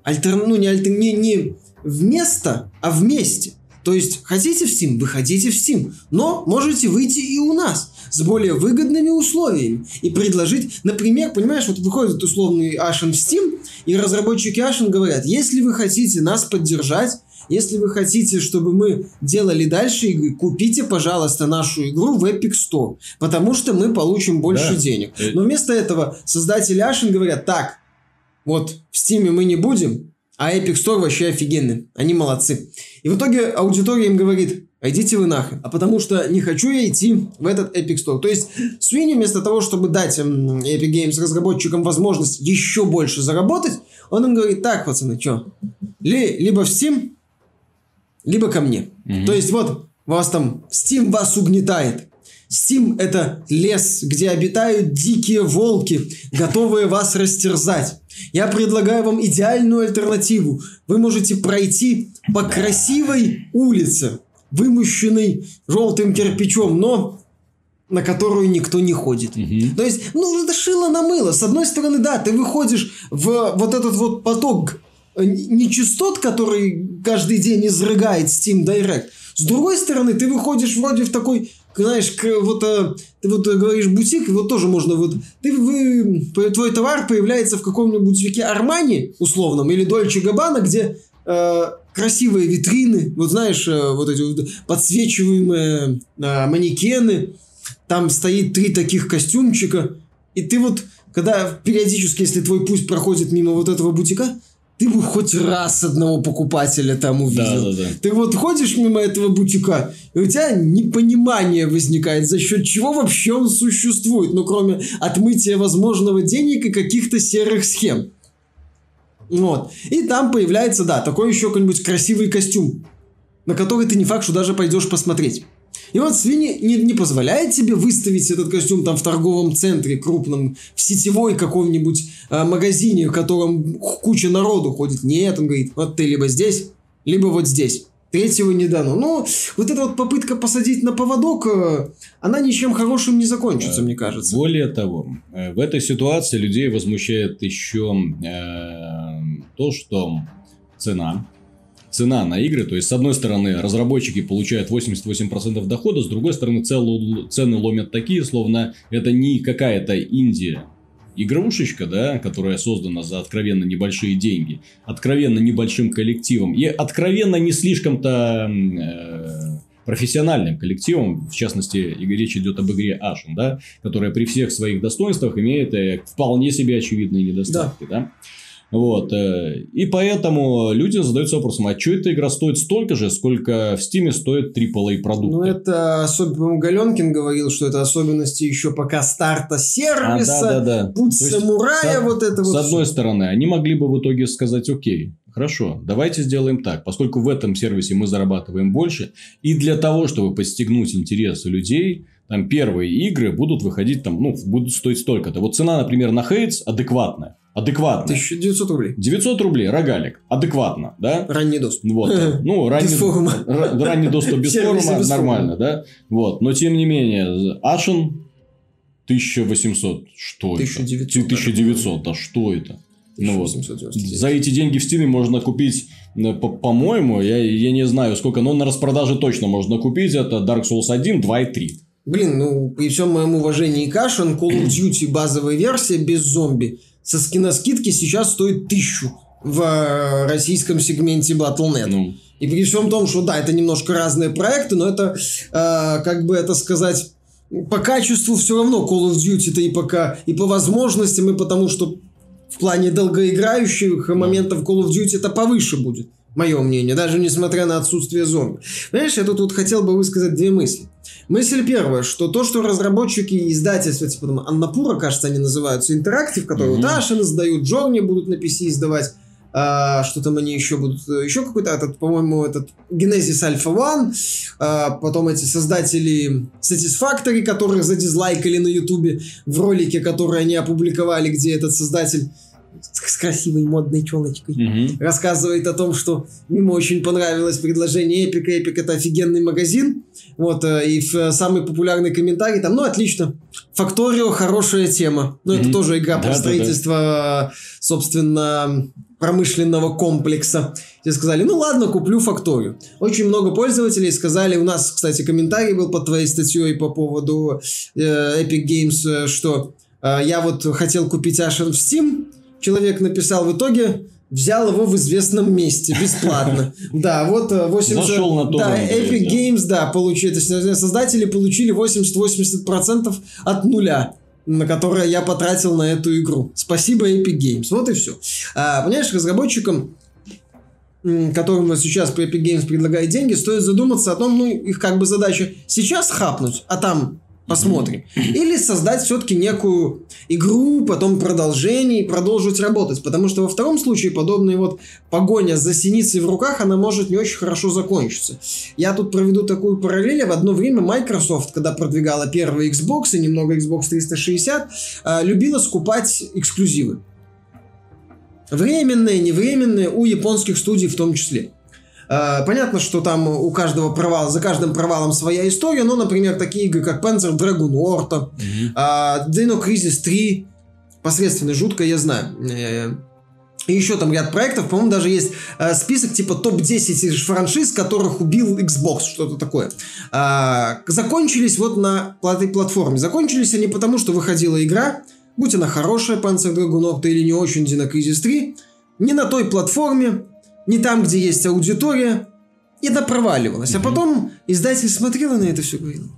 альтер... ну, не, альтер... не, не вместо, а вместе. То есть, хотите в Steam, выходите в Steam, но можете выйти и у нас с более выгодными условиями и предложить, например, понимаешь, вот выходит условный Ashen в Steam, и разработчики Ashen говорят, если вы хотите нас поддержать, если вы хотите, чтобы мы делали дальше игры, купите, пожалуйста, нашу игру в Epic Store, потому что мы получим больше Да. денег. Э, Но вместо этого создатели Ashen говорят, так, вот в Steam мы не будем, а Epic Store вообще офигенный. Они молодцы. И в итоге аудитория им говорит, а идите вы нахрен. А потому что не хочу я идти в этот Epic Store. То есть Свини вместо того, чтобы дать Epic Games разработчикам возможность еще больше заработать, он им говорит, так, пацаны, что, ли, либо в Steam, либо ко мне. Мгм. То есть вот вас там, Steam вас угнетает. Steam это лес, где обитают дикие волки, готовые вас растерзать. Я предлагаю вам идеальную альтернативу. Вы можете пройти по красивой улице, вымощенной желтым кирпичом, но на которую никто не ходит. Мгм. То есть, ну, это шило на мыло. С одной стороны, да, ты выходишь в вот этот вот поток э, нечистот, который каждый день изрыгает Steam Direct. С другой стороны, ты выходишь вроде в такой, знаешь, вот э, ты вот э, говоришь бутик, вот тоже можно вот ты вы твой товар появляется в каком-нибудь бутике Армани условном или Дольче Габбана, где э, красивые витрины, вот знаешь, э, вот эти вот подсвечиваемые э, манекены, там стоит три таких костюмчика, и ты вот, когда периодически, если твой путь проходит мимо вот этого бутика, ты бы хоть раз одного покупателя там увидел. Да-да-да. Ты вот ходишь мимо этого бутика, и у тебя непонимание возникает, за счет чего вообще он существует, ну, кроме отмытия возможного денег и каких-то серых схем. Вот. И там появляется, да, такой еще какой-нибудь красивый костюм, на который ты не факт, что даже пойдешь посмотреть. И вот свиньи не, не позволяет тебе выставить этот костюм там в торговом центре крупном, в сетевой каком-нибудь а, магазине, в котором куча народу ходит. Нет, он говорит, вот ты либо здесь, либо вот здесь. Третьего не дано. Ну, вот эта вот попытка посадить на поводок, э, она ничем хорошим не закончится, мне кажется. Более того, э, в этой ситуации людей возмущает еще э, то, что цена, цена на игры, то есть с одной стороны разработчики получают 88% дохода, с другой стороны целу- цены ломят такие, словно это не какая-то Индия игрушечка, да, которая создана за откровенно небольшие деньги, откровенно небольшим коллективом и откровенно не слишком-то э, профессиональным коллективом, в частности, речь идет об игре Ashen, да, которая при всех своих достоинствах имеет э, вполне себе очевидные недостатки, да. Вот, э, и поэтому люди задаются вопросом, а что эта игра стоит столько же, сколько в Steam стоит AAA продукты? Ну, это особенно, Галенкин говорил, что это особенности еще пока старта А, сервиса, да, да, да. путь То есть, самурая, с- вот это С вот. одной всё. стороны, они могли бы в итоге сказать, окей, хорошо, давайте сделаем так, поскольку в этом сервисе мы зарабатываем больше, и для того, чтобы подстегнуть интересы людей, там первые игры будут выходить, там, ну, будут стоить столько-то. Вот цена, например, на Хейтс адекватная. Адекватная. 1900 рублей. 900 рублей, рогалик. Адекватно, да? Ранний доступ. Вот. [LAUGHS] Ну, ранний, Без форума. ранний доступ без [LAUGHS] форума без нормально, да? Вот. Но, тем не менее, Ashen 1800. Что 1900, это? 1900, да что это? Ну вот. 1899. За эти деньги в Steam можно купить, э, по- по-моему, я, я не знаю сколько, но на распродаже точно можно купить. Это Dark Souls 1, 2 и 3. Блин, ну, при всем моем уважении к Ashen, Call of Duty базовая версия без зомби со скидки сейчас стоит тысячу в э, российском сегменте Battle.net. Ну, И при всем том, что да, это немножко разные проекты, но это, э, как бы это сказать, по качеству все равно Call of Duty-то и пока, и по возможностям, и потому что в плане долгоиграющих моментов Call of Duty это повыше будет. Мое мнение, даже несмотря на отсутствие зомби. Понимаешь, я тут вот хотел бы высказать две мысли. Мысль первая, что то, что разработчики и издательства, типа там Аннапура, кажется, они называются, Интерактив, которые Мгм. вот Ashen издают, Джорни будут на PC издавать, а, что там они еще будут, э, еще какой-то, этот, по-моему, этот Genesis Alpha One, а, потом эти создатели Satisfactory, которых задизлайкали на Ютубе в ролике, который они опубликовали, где этот создатель с красивой модной челочкой мгм. рассказывает о том, что ему очень понравилось предложение Эпика. Эпик это офигенный магазин. Вот, э, и самый популярный комментарий там, ну, отлично. Факторио хорошая тема. Ну, это Мгм. тоже игра про Да-да-да. строительство, э, собственно, промышленного комплекса. Все сказали, ну ладно, куплю Факторию. Очень много пользователей сказали, у нас, кстати, комментарий был под твоей статьей по поводу э, Epic Games, э, что э, я вот хотел купить Ashen в Steam, человек написал в итоге, взял его в известном месте бесплатно. [LAUGHS] Да, вот э, 80... Зашел на Да, торрент, Epic. Games, да, получили, то есть э, создатели получили 80-80% от нуля на которое я потратил на эту игру. Спасибо Epic Games. Вот и все. А, понимаешь, разработчикам которым сейчас Epic Games предлагает деньги, стоит задуматься о том, ну, их как бы задача сейчас хапнуть, а там посмотрим. Или создать все-таки некую игру, потом продолжение и продолжить работать. Потому что во втором случае подобная вот погоня за синицей в руках, она может не очень хорошо закончиться. Я тут проведу такую параллель. В одно время Microsoft, когда продвигала первый Xbox и немного Xbox 360, э, любила скупать эксклюзивы. Временные, невременные, у японских студий в том числе. Э, Понятно, что там у каждого провала, за каждым провалом своя история, но, например, такие игры, как Panzer Dragon Orta, а, Dino Crisis 3, посредственно, жутко, я знаю. Э, И еще там ряд проектов, по-моему, даже есть э, список типа топ-10 франшиз, которых убил Xbox, что-то такое. Закончились вот на этой платформе. Закончились они потому, что выходила игра, будь она хорошая, Panzer Dragon Orta или не очень, Dino Crisis 3, не на той платформе, не там, где есть аудитория, и она проваливалась. А Мгм. потом издатель смотрел на это все и говорил,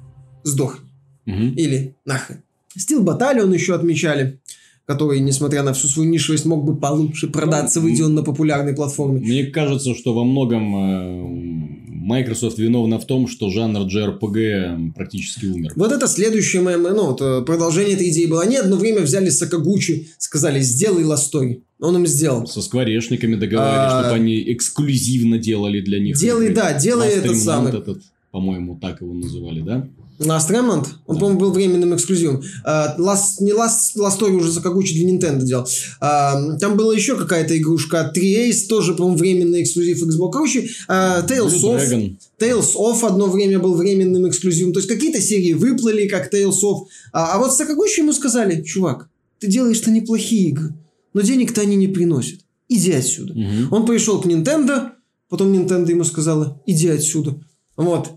сдох. Мгм. Или нахрен. Steel Battalion еще отмечали, который, несмотря на всю свою нишевость, мог бы получше продаться, Ну, выйдя он на популярной платформе. Мне кажется, что во многом э, Microsoft виновна в том, что жанр JRPG практически умер. Вот это следующее мое, ну, вот, э, продолжение этой идеи было. Они одно время взяли Сакагучи, сказали, сделай ластой. Он им сделал. Со скворечниками договаривались, А, чтобы они эксклюзивно делали для них. Делай, да, делай этот самый. этот, по-моему, так его называли, да? Last Remnant, он, Да. по-моему, был временным эксклюзивом. А, Last, не Last, Last Story уже Сакагучи для Nintendo делал. А, там была еще какая-то игрушка. 3 Ace, тоже, по-моему, временный эксклюзив Xbox. Короче, а, Tales Blue of... Dragon. Tales of одно время был временным эксклюзивом. То есть какие-то серии выплыли, как Tales of. А, а вот Сакагучи ему сказали, чувак, ты делаешь-то неплохие игры, но денег-то они не приносят. Иди отсюда. Мгм. Он пришел к Nintendo, потом Nintendo ему сказала, иди отсюда. Вот.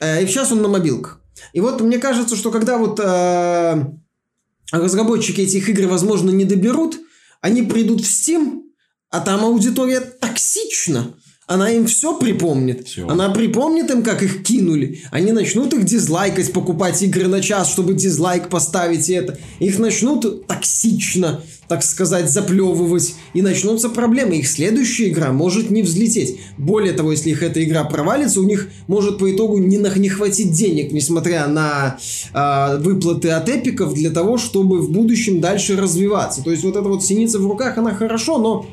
Э, И сейчас он на мобилках. И вот мне кажется, что когда вот э, разработчики этих игр, возможно, не доберут, они придут в Steam, а там аудитория токсична. Она им все припомнит. Всё. Она припомнит им, как их кинули. Они начнут их дизлайкать, покупать игры на час, чтобы дизлайк поставить и это. Их начнут токсично, так сказать, заплевывать. И начнутся проблемы. Их следующая игра может не взлететь. Более того, если их эта игра провалится, у них может по итогу не, на- не хватить денег, несмотря на а, выплаты от эпиков, для того, чтобы в будущем дальше развиваться. То есть вот эта вот синица в руках, она хорошо, но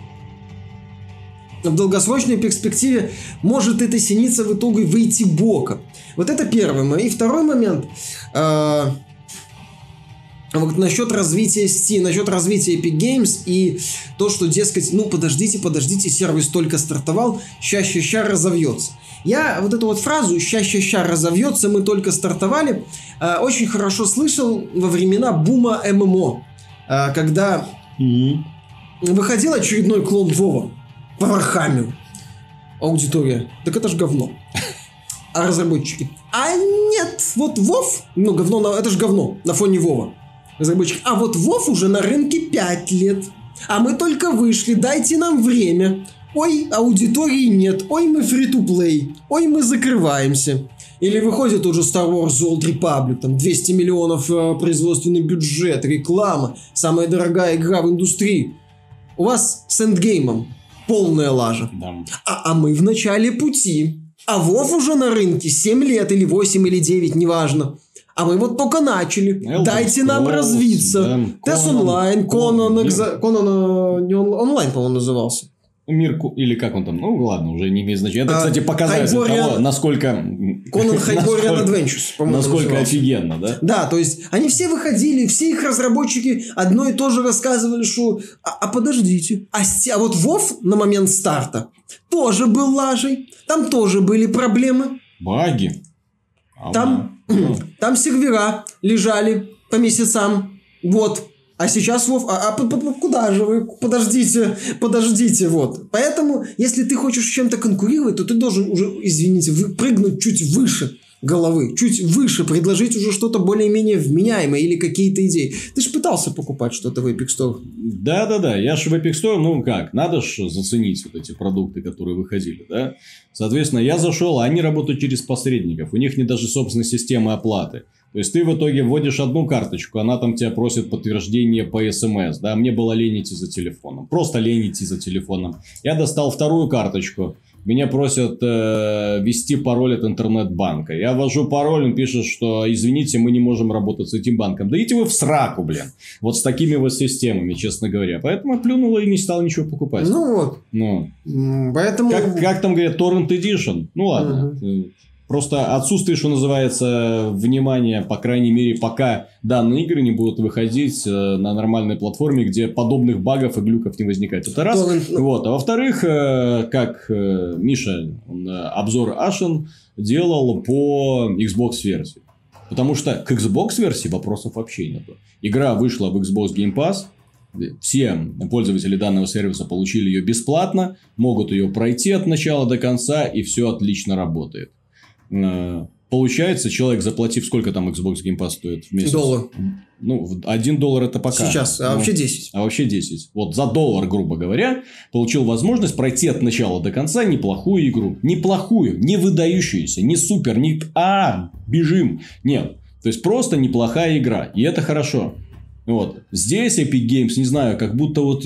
в долгосрочной перспективе может эта синица в итоге выйти боком. Вот это первый момент. И второй момент. э, вот насчет развития Steam, насчет развития Epic Games и то, что, дескать, ну подождите, подождите, сервис только стартовал, ща-ща-ща разовьется. Я вот эту вот фразу «ща-ща-ща разовьется, мы только стартовали» э, очень хорошо слышал во времена бума MMO, э, когда Мгм. Выходил очередной клон Вова по Warhammer у. Аудитория. Так это ж говно. А разработчики? А нет, вот Вов, ну говно, на- это ж говно на фоне Вова. Разработчики. А вот Вов уже на рынке 5 лет. А мы только вышли, дайте нам время. Ой, аудитории нет. Ой, мы free-to-play. Ой, мы закрываемся. Или выходит уже Star Wars The Old Republic, там 200 миллионов э, производственный бюджет, реклама, самая дорогая игра в индустрии. У вас с эндгеймом полная лажа. Да. А, а мы в начале пути. А Вов уже на рынке 7 лет или 8 или 9, неважно. А мы вот только начали. Elder Дайте нам Scrolls, развиться. да, онлайн, Конан, Конан, э, не он- онлайн, по-моему, назывался. Мир, или как он там, ну ладно, уже не имеет значения. Это, А, кстати, показатель Hyperion- того, насколько... Конан Хайбориан [LAUGHS] Adventures, по-моему, Насколько назывался. офигенно, да? Да, то есть они все выходили, все их разработчики одно и то же рассказывали, что а, а подождите, а, а вот Вов на момент старта тоже был лажей, там тоже были проблемы, Баги. А, там, ну, [CLEARS THROAT] там сервера лежали по месяцам, вот. А сейчас Вов, а, а п- куда же вы? Подождите, подождите, вот. Поэтому, если ты хочешь чем-то конкурировать, то ты должен уже, извините, прыгнуть чуть выше. головы, чуть выше, предложить уже что-то более-менее вменяемое или какие-то идеи. Ты же пытался покупать что-то в Epic Store. Да-да-да, я же в Epic Store, ну как, надо же заценить вот эти продукты, которые выходили, да. Соответственно, я зашел, а они работают через посредников, у них не даже собственной системы оплаты. То есть, ты в итоге вводишь одну карточку, она там тебя просит подтверждение по смс, да, мне было лень идти за телефоном, просто лень идти за телефоном. Я достал вторую карточку, меня просят э, ввести пароль от интернет-банка. Я ввожу пароль, он пишет, что извините, мы не можем работать с этим банком. Да идите вы в сраку, блин. Вот с такими вот системами, честно говоря. Поэтому я плюнул и не стал ничего покупать. Ну вот. Ну. Поэтому... Как, как там говорят, Torrent Edition. Ну ладно. Угу. Просто отсутствие, что называется, внимания, по крайней мере, пока данные игры не будут выходить э, на нормальной платформе, где подобных багов и глюков не возникает. Это раз. Вот. А во-вторых, э, как э, Миша обзор Ашен делал по Xbox версии. Потому что к Xbox версии вопросов вообще нету. Игра вышла в Xbox Game Pass, все пользователи данного сервиса получили ее бесплатно, могут ее пройти от начала до конца, и все отлично работает. Э, получается, человек, заплатив, сколько там Xbox Game Pass стоит в месяц? Доллар. Ну, один доллар это пока. Сейчас, а ну, вообще 10. А вообще 10. Вот за доллар, грубо говоря, получил возможность пройти от начала до конца неплохую игру. Неплохую, не выдающуюся, не супер, не а, бежим. Нет. То есть, просто неплохая игра. И это хорошо. Вот. Здесь Epic Games, не знаю, как будто вот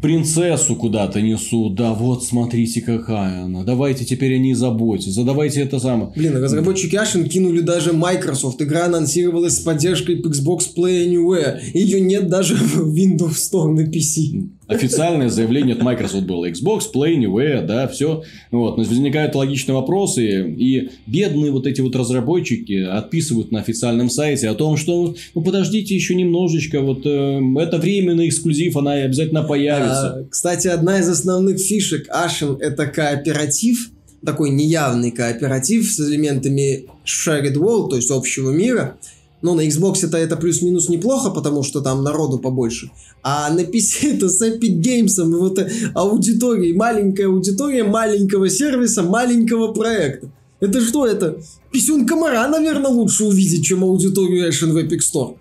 принцессу куда-то несут. Да, вот смотрите, какая она. Давайте теперь о ней заботьтесь. Задавайте это самое. Блин, разработчики Ashen кинули даже Microsoft. Игра анонсировалась с поддержкой Xbox Play Anywhere. Ее нет даже в Windows Store на PC официальное заявление от Microsoft было. Xbox, Play, Anywhere, да, все. Вот. Но возникают логичные вопросы, и бедные вот эти вот разработчики отписывают на официальном сайте о том, что, ну, подождите еще немножечко, вот э, это временный эксклюзив, она обязательно появится. А, кстати, одна из основных фишек Ashen – это кооператив, такой неявный кооператив с элементами shared world, то есть общего мира – ну, на Xbox это, это плюс-минус неплохо, потому что там народу побольше. А на PC [LAUGHS] это с Epic Games, вот аудиторией, маленькая аудитория маленького сервиса, маленького проекта. Это что это? Писюн комара, наверное, лучше увидеть, чем аудиторию Ashen в Epic Store.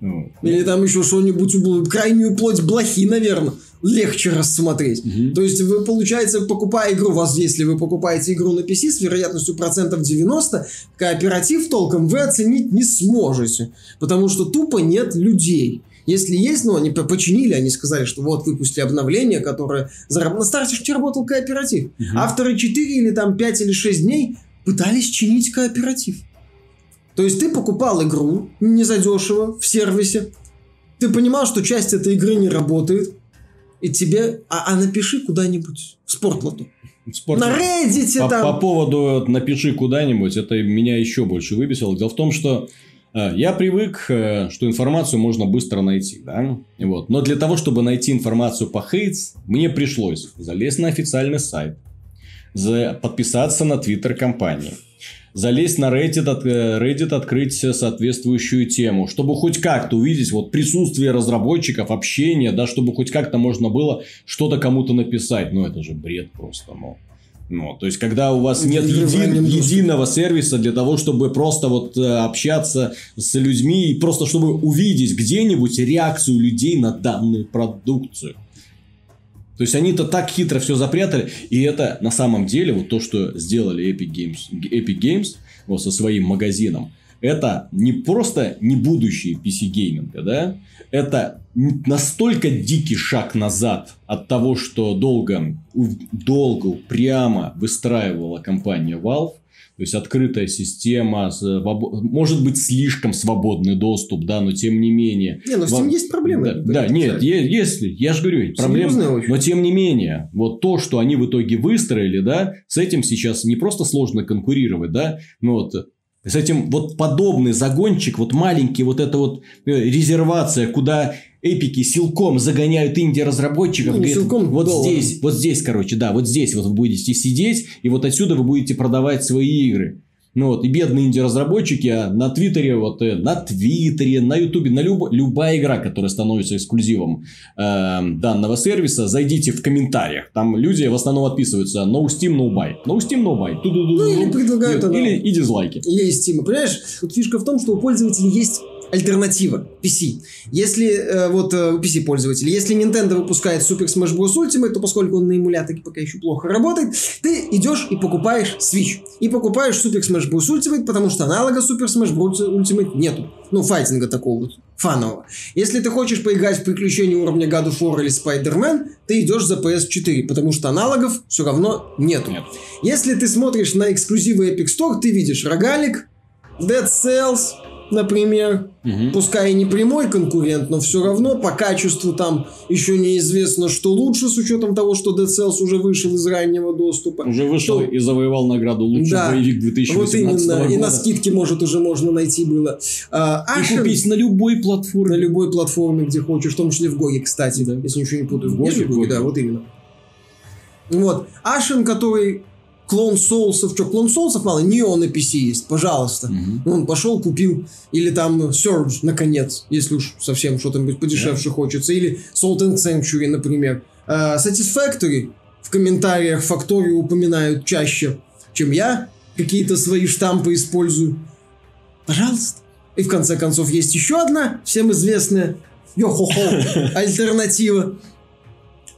Ну, Или там еще что-нибудь, крайнюю плоть блохи, наверное легче рассмотреть. Угу. То есть вы, получается, покупая игру, вас, если вы покупаете игру на PC с вероятностью процентов 90, кооператив толком вы оценить не сможете, потому что тупо нет людей. Если есть, ну, они починили, они сказали, что вот выпустили обновление, которое... На старте же работал кооператив. Угу. Авторы 4 или там 5 или 6 дней пытались чинить кооператив. То есть ты покупал игру не задешево в сервисе, ты понимал, что часть этой игры не работает, и тебе... А, а напиши куда-нибудь в спортлоту. Спорт... На Reddit по, там. По поводу напиши куда-нибудь, это меня еще больше выбесило. Дело в том, что э, я привык, э, что информацию можно быстро найти, да? Вот. Но для того, чтобы найти информацию по Хейтс, мне пришлось залезть на официальный сайт, за... подписаться на твиттер компании, залезть на Reddit, от, э, Reddit, открыть соответствующую тему, чтобы хоть как-то увидеть вот присутствие разработчиков, общение, да, чтобы хоть как-то можно было что-то кому-то написать. Ну, это же бред просто, ну. Ну, то есть, когда у вас нет един, единого сервиса для того, чтобы просто вот э, общаться с людьми и просто чтобы увидеть где-нибудь реакцию людей на данную продукцию. То есть они-то так хитро все запрятали, и это на самом деле вот то, что сделали Epic Games, Epic Games вот, со своим магазином, это не просто не будущее PC-гейминга, да? Это настолько дикий шаг назад от того, что долго, долго прямо выстраивала компания Valve, то есть открытая система, может быть слишком свободный доступ, да, но тем не менее. Не, но с этим есть проблемы. Да, да нет, если, я же говорю, проблемы. Но тем не менее, вот то, что они в итоге выстроили, да, с этим сейчас не просто сложно конкурировать, да, но вот с этим вот подобный загончик, вот маленький, вот эта вот э, резервация, куда эпики силком загоняют инди-разработчиков. Ну, говорят, силком вот доллар. здесь, вот здесь, короче, да, вот здесь вот вы будете сидеть, и вот отсюда вы будете продавать свои игры. Ну вот, и бедные инди-разработчики а на Твиттере, вот, э, на Твиттере, на Ютубе, на люб... любая игра, которая становится эксклюзивом э, данного сервиса, зайдите в комментариях. Там люди в основном отписываются no Steam, no buy. No Steam, no buy. Ну, или предлагают или, или и дизлайки. Есть Steam. Понимаешь, вот фишка в том, что у пользователей есть альтернатива PC. Если э, вот э, у PC пользователей, если Nintendo выпускает Super Smash Bros. Ultimate, то поскольку он на эмуляторе пока еще плохо работает, ты идешь и покупаешь Switch. И покупаешь Super Smash Bros. Ultimate, потому что аналога Super Smash Bros. Ultimate нету. Ну, файтинга такого вот фанового. Если ты хочешь поиграть в приключения уровня God of War или Spider-Man, ты идешь за PS4, потому что аналогов все равно нету. Нет. Если ты смотришь на эксклюзивы Epic Store, ты видишь Рогалик, Dead Cells, например, Мгм. пускай и не прямой конкурент, но все равно по качеству там еще неизвестно, что лучше, с учетом того, что Dead Cells уже вышел из раннего доступа. Уже вышел То- и завоевал награду лучший Да. боевик 2018 Вот именно, года. и на скидке, может, уже можно найти было. А, И Ashen купить на любой платформе. на любой платформе, где хочешь, в том числе в GOG е, кстати, Да. если ничего не путаю. В GOG е, да, вот именно. Вот. Ashen, который клон Соусов, что, клон Соусов мало? Неон на PC есть, пожалуйста. Мгм. Он пошел, купил. Или там Surge, наконец, если уж совсем что-то подешевше хочется. Или Salt and Sanctuary, например. А, Satisfactory в комментариях Factorio упоминают чаще, чем я. Какие-то свои штампы использую. Пожалуйста. И в конце концов есть еще одна, всем известная йо-хо-хо [LAUGHS] альтернатива.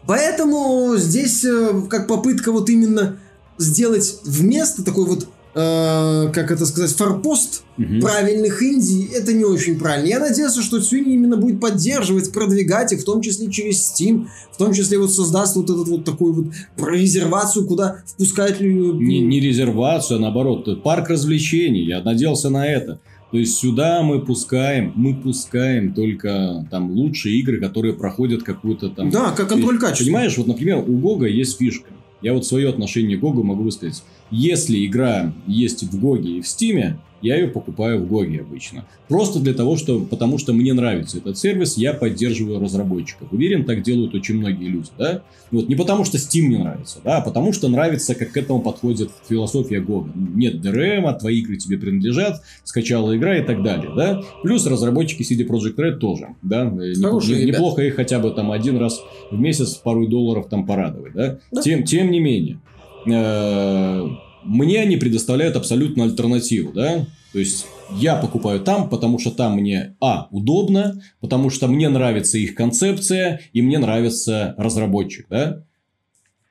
Поэтому здесь э, как попытка вот именно сделать вместо такой вот, э, как это сказать, форпост Мгм. правильных инди, это не очень правильно. Я надеюсь, что Sony именно будет поддерживать, продвигать их, в том числе через Steam, в том числе вот создаст вот этот вот такую вот резервацию, куда впускают. Не, не резервацию, а наоборот, парк развлечений. Я надеялся на это. То есть сюда мы пускаем, мы пускаем только там лучшие игры, которые проходят какую-то там... Да, как контроль качества. Понимаешь, вот, например, у GOG а есть фишка. Я вот свое отношение к GOG у могу высказать. Если игра есть в GOG е и в Steam е, я ее покупаю в GOG е обычно. Просто для того, что, потому что мне нравится этот сервис, я поддерживаю разработчиков. Уверен, так делают очень многие люди, да? Вот не потому, что Steam не нравится, да, а потому что нравится, как к этому подходит философия GOG а. Нет DRM, твои игры тебе принадлежат, скачал, играй и так далее, да? Плюс разработчики CD Projekt Red тоже, да? Э, Хорошие неплохо их хотя бы там один раз в месяц пару долларов там порадовать, да? Да. Тем, тем не менее, э, мне они предоставляют абсолютно альтернативу, да? То есть я покупаю там, потому что там мне, а, удобно, потому что мне нравится их концепция, и мне нравится разработчик, да?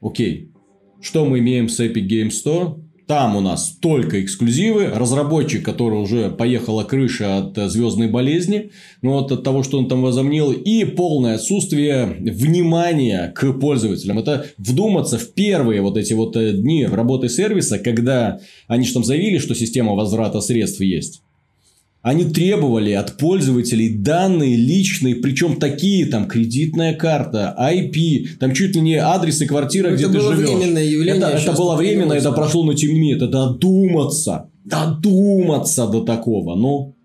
Окей. Что мы имеем с Epic Games 100? Там у нас только эксклюзивы, разработчик, который уже поехала крыша от э, звездной болезни, ну вот от того, что он там возомнил, и полное отсутствие внимания к пользователям. Это вдуматься в первые вот эти вот э, дни работы сервиса, когда они же там заявили, что система возврата средств есть. Они требовали от пользователей данные личные, причем такие, там, кредитная карта, IP, там чуть ли не адрес и квартира, где это ты было живешь. временное явление. Это, это было это временно, это прошло, но тем не менее, это додуматься, додуматься до такого, ну,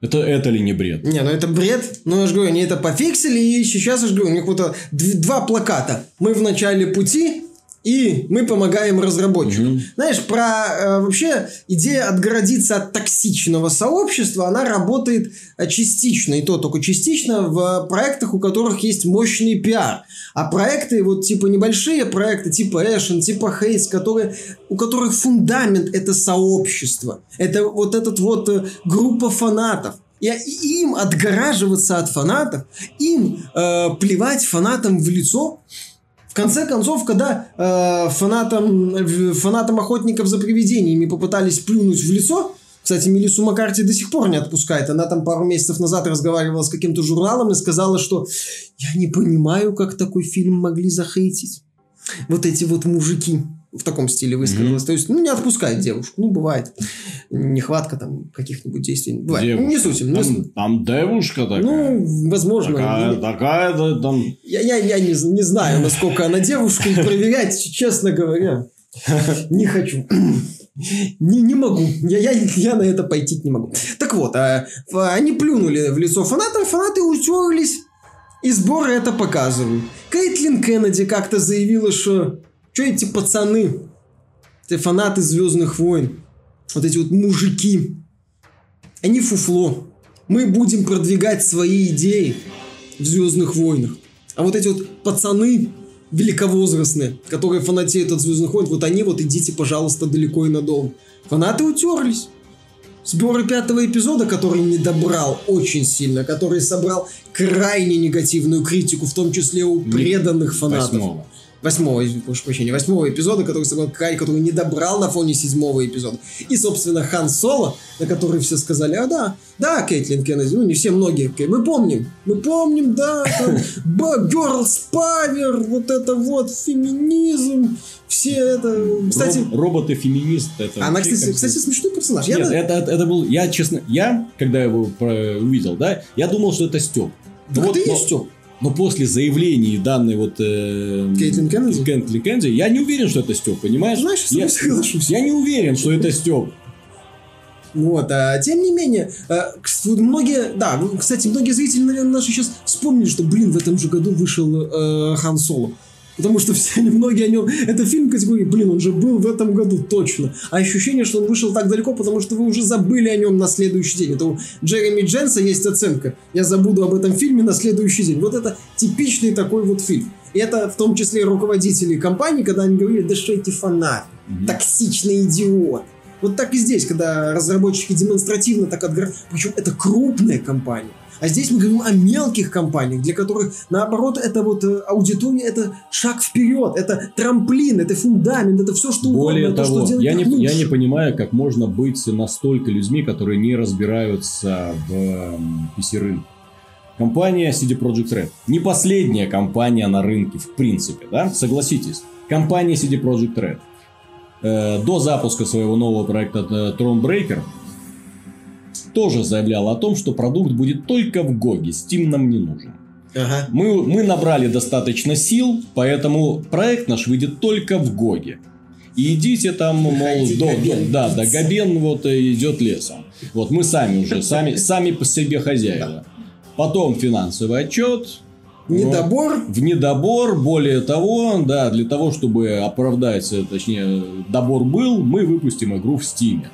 это, это ли не бред? Не, ну это бред. Ну, я же говорю, они это пофиксили, и сейчас, я же говорю, у них вот дв- два плаката. Мы в начале пути, и мы помогаем разработчикам. Мгм. Знаешь, про э, вообще идея отгородиться от токсичного сообщества, она работает э, частично, и то только частично в проектах, у которых есть мощный пиар. А проекты, вот типа небольшие проекты, типа Эшен, типа Хейс, которые, у которых фундамент это сообщество. Это вот этот вот э, группа фанатов. И им отгораживаться от фанатов, им э, плевать фанатам в лицо, в конце концов, когда э, фанатам, фанатам охотников за привидениями попытались плюнуть в лицо, кстати, Мелису Маккарти до сих пор не отпускает. Она там пару месяцев назад разговаривала с каким-то журналом и сказала, что я не понимаю, как такой фильм могли захейтить. Вот эти вот мужики в таком стиле высказалась. То есть, ну, не отпускает девушку. Ну, бывает. Нехватка там каких-нибудь действий. Бывает. Ну, не Девушка. суть. не Там, суть. там девушка такая. Ну, возможно. такая, Не- такая, да, там... я, я, я не, не знаю, насколько она девушка, и проверять, [LAUGHS] честно говоря, не хочу. [CLEARS THROAT] Не, не могу. Я, я, я на это пойти не могу. Так вот, а, они плюнули в лицо фанатам, фанаты утерлись, и сборы это показывают. Кейтлин Кеннеди как-то заявила, что что эти пацаны, эти фанаты Звездных войн, вот эти вот мужики, они фуфло. Мы будем продвигать свои идеи в Звездных войнах. А вот эти вот пацаны великовозрастные, которые фанатеют от Звездных войн, вот они вот идите, пожалуйста, далеко и надолго. Фанаты утерлись. Сборы пятого эпизода, который не добрал очень сильно, который собрал крайне негативную критику, в том числе у преданных фанатов. Восьмого. Восьмого, прошу прощения, восьмого эпизода, который собрал край, который не добрал на фоне седьмого эпизода. И, собственно, Хан Соло, на который все сказали, а да, да, Кейтлин Кеннеди, ну не все, многие, мы помним, мы помним, да, там, [LAUGHS] Girls Power, вот это вот, феминизм, все это, кстати, Роб- робот-феминист. Это она, кстати, как- кстати, смешной персонаж. Я Нет, на- это, это был, я честно, я, когда его увидел, да, я думал, что это Степ. Так вот, ты и но- есть Степ. Но после заявлений данной вот... э, Кейтлин Кеннеди? Кейтлин Кеннеди, я не уверен, что это Степ, понимаешь? Знаешь, я соглашусь. я не уверен, что это Степ. Вот, а тем не менее, вот многие, да, кстати, многие зрители, наверное, наши сейчас вспомнили, что, блин, в этом же году вышел э, Хан Соло. Потому что все [LAUGHS] многие о нем... Это фильм категории, блин, он же был в этом году, точно. А ощущение, что он вышел так далеко, потому что вы уже забыли о нем на следующий день. Это у Джереми Дженса есть оценка. Я забуду об этом фильме на следующий день. Вот это типичный такой вот фильм. И это в том числе и руководители компании, когда они говорили, да что эти фанаты, токсичный идиот. Вот так и здесь, когда разработчики демонстративно так отгорают. Причем это крупная компания. А здесь мы говорим о мелких компаниях, для которых, наоборот, это вот э, аудитория, это шаг вперед, это трамплин, это фундамент, это все, что Более угодно, то, того, что делает я не, я не понимаю, как можно быть настолько людьми, которые не разбираются в PC-рынке. Компания CD Projekt Red. Не последняя компания на рынке, в принципе, да? Согласитесь. Компания CD Projekt Red. э, до запуска своего нового проекта э, Thronebreaker тоже заявляла о том, что продукт будет только в GOG е, Steam нам не нужен. Ага. Мы, мы набрали достаточно сил, поэтому проект наш выйдет только в GOG е. И идите там, мол, до- Габен. да, да, Габен вот э, идет лесом. Вот мы сами уже, сами, [LAUGHS] сами по себе хозяева. Потом финансовый отчет. Недобор. В недобор, более того, да, для того, чтобы оправдать, э, точнее, добор был, мы выпустим игру в Стиме.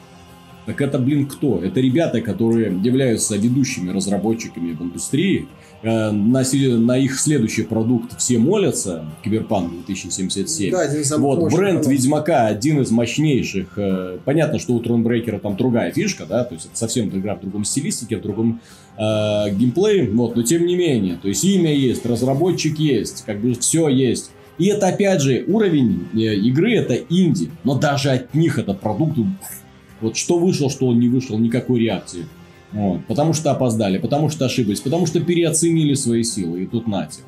Так это, блин, кто? Это ребята, которые являются ведущими разработчиками в индустрии. Э, На, на их следующий продукт все молятся, Киберпанк 2077. Да, один из самых Вот, бренд каналов. Ведьмака один из мощнейших. Э, Понятно, что у Тронбрейкера там другая фишка, да, то есть это совсем игра в другом стилистике, в другом э, геймплее, вот, но тем не менее, то есть имя есть, разработчик есть, как бы все есть. И это опять же уровень э, игры, это инди, но даже от них этот продукт, вот что вышел, что он не вышел, никакой реакции. Вот, потому что опоздали, потому что ошиблись, потому что переоценили свои силы, и тут нате.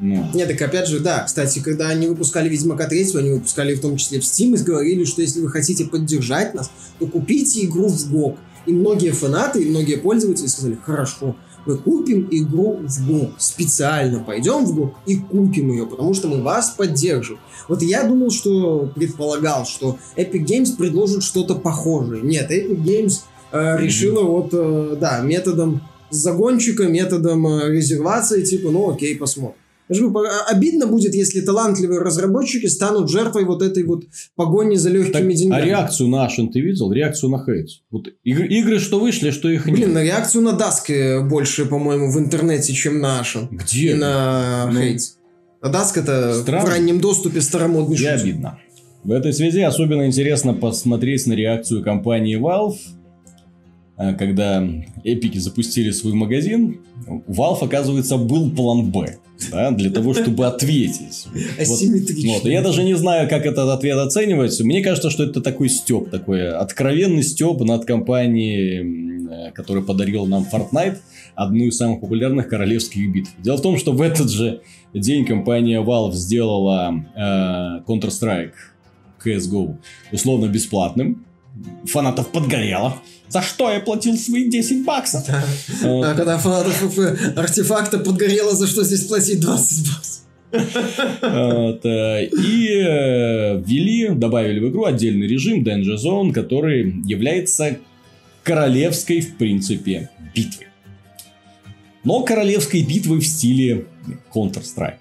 Ну. Нет, так опять же, да, кстати, когда они выпускали Ведьмака 3, они выпускали в том числе в Steam и говорили, что если вы хотите поддержать нас, то купите игру в GOG. И многие фанаты, и многие пользователи сказали, хорошо, мы купим игру в GOG, специально пойдем в GOG и купим ее, потому что мы вас поддержим. Вот я думал, что, предполагал, что Epic Games предложит что-то похожее. Нет, Epic Games э, решила вот, э, да, методом загончика, методом э, резервации, типа, ну окей, посмотрим. По- обидно будет, если талантливые разработчики станут жертвой вот этой вот погони за Так, легкими а деньгами. реакцию на Ашен ты видел? Реакцию на хейт. Вот игры, игры, что вышли, что их нет. Блин, на реакцию на Даск больше, по-моему, в интернете, чем на Ашен. Где? И на Ну, хейт. А Даск это странно. в раннем доступе старомодный И шутер. обидно. В этой связи особенно интересно посмотреть на реакцию компании Valve, когда эпики запустили свой магазин. У Valve, оказывается, был план Б. Да, для того, чтобы [LAUGHS] ответить. Вот, вот, я даже не знаю, как этот ответ оценивать. Мне кажется, что это такой степ, такой откровенный степ над компанией, э, которая подарила нам Fortnite, одну из самых популярных королевских битв. Дело в том, что в этот же день компания Valve сделала э, Counter-Strike CSGO условно бесплатным. Фанатов подгорело. За что я платил свои 10 баксов? Да. Э, А когда фанатов э, артефакта подгорело, за что здесь платить 20 баксов? Вот, э, И э, ввели, добавили в игру отдельный режим Danger Zone, который является королевской, в принципе, битвой. Но королевской битвой в стиле Counter-Strike.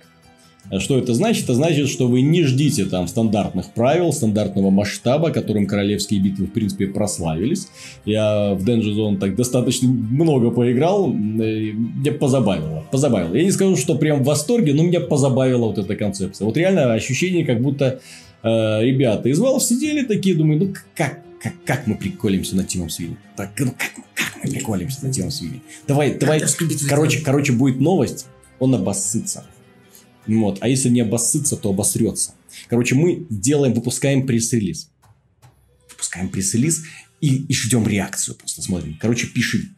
Что это значит? Это значит, что вы не ждите там стандартных правил, стандартного масштаба, которым королевские битвы, в принципе, прославились. Я в Danger Zone так достаточно много поиграл, меня позабавило. Позабавило. Я не скажу, что прям в восторге, но меня позабавила вот эта концепция. Вот реально ощущение, как будто э, ребята из Valve сидели такие, думаю, ну как, как, как мы приколимся над Тимом Свини? Так, ну как, как мы приколимся над Тимом Свини? Давай, давай, короче, короче, будет новость, он обоссытся. Вот. А если не обоссытся, то обосрется. Короче, мы делаем, выпускаем пресс-релиз. Выпускаем пресс-релиз и, и ждем реакцию. Просто смотрим. Короче, пишем.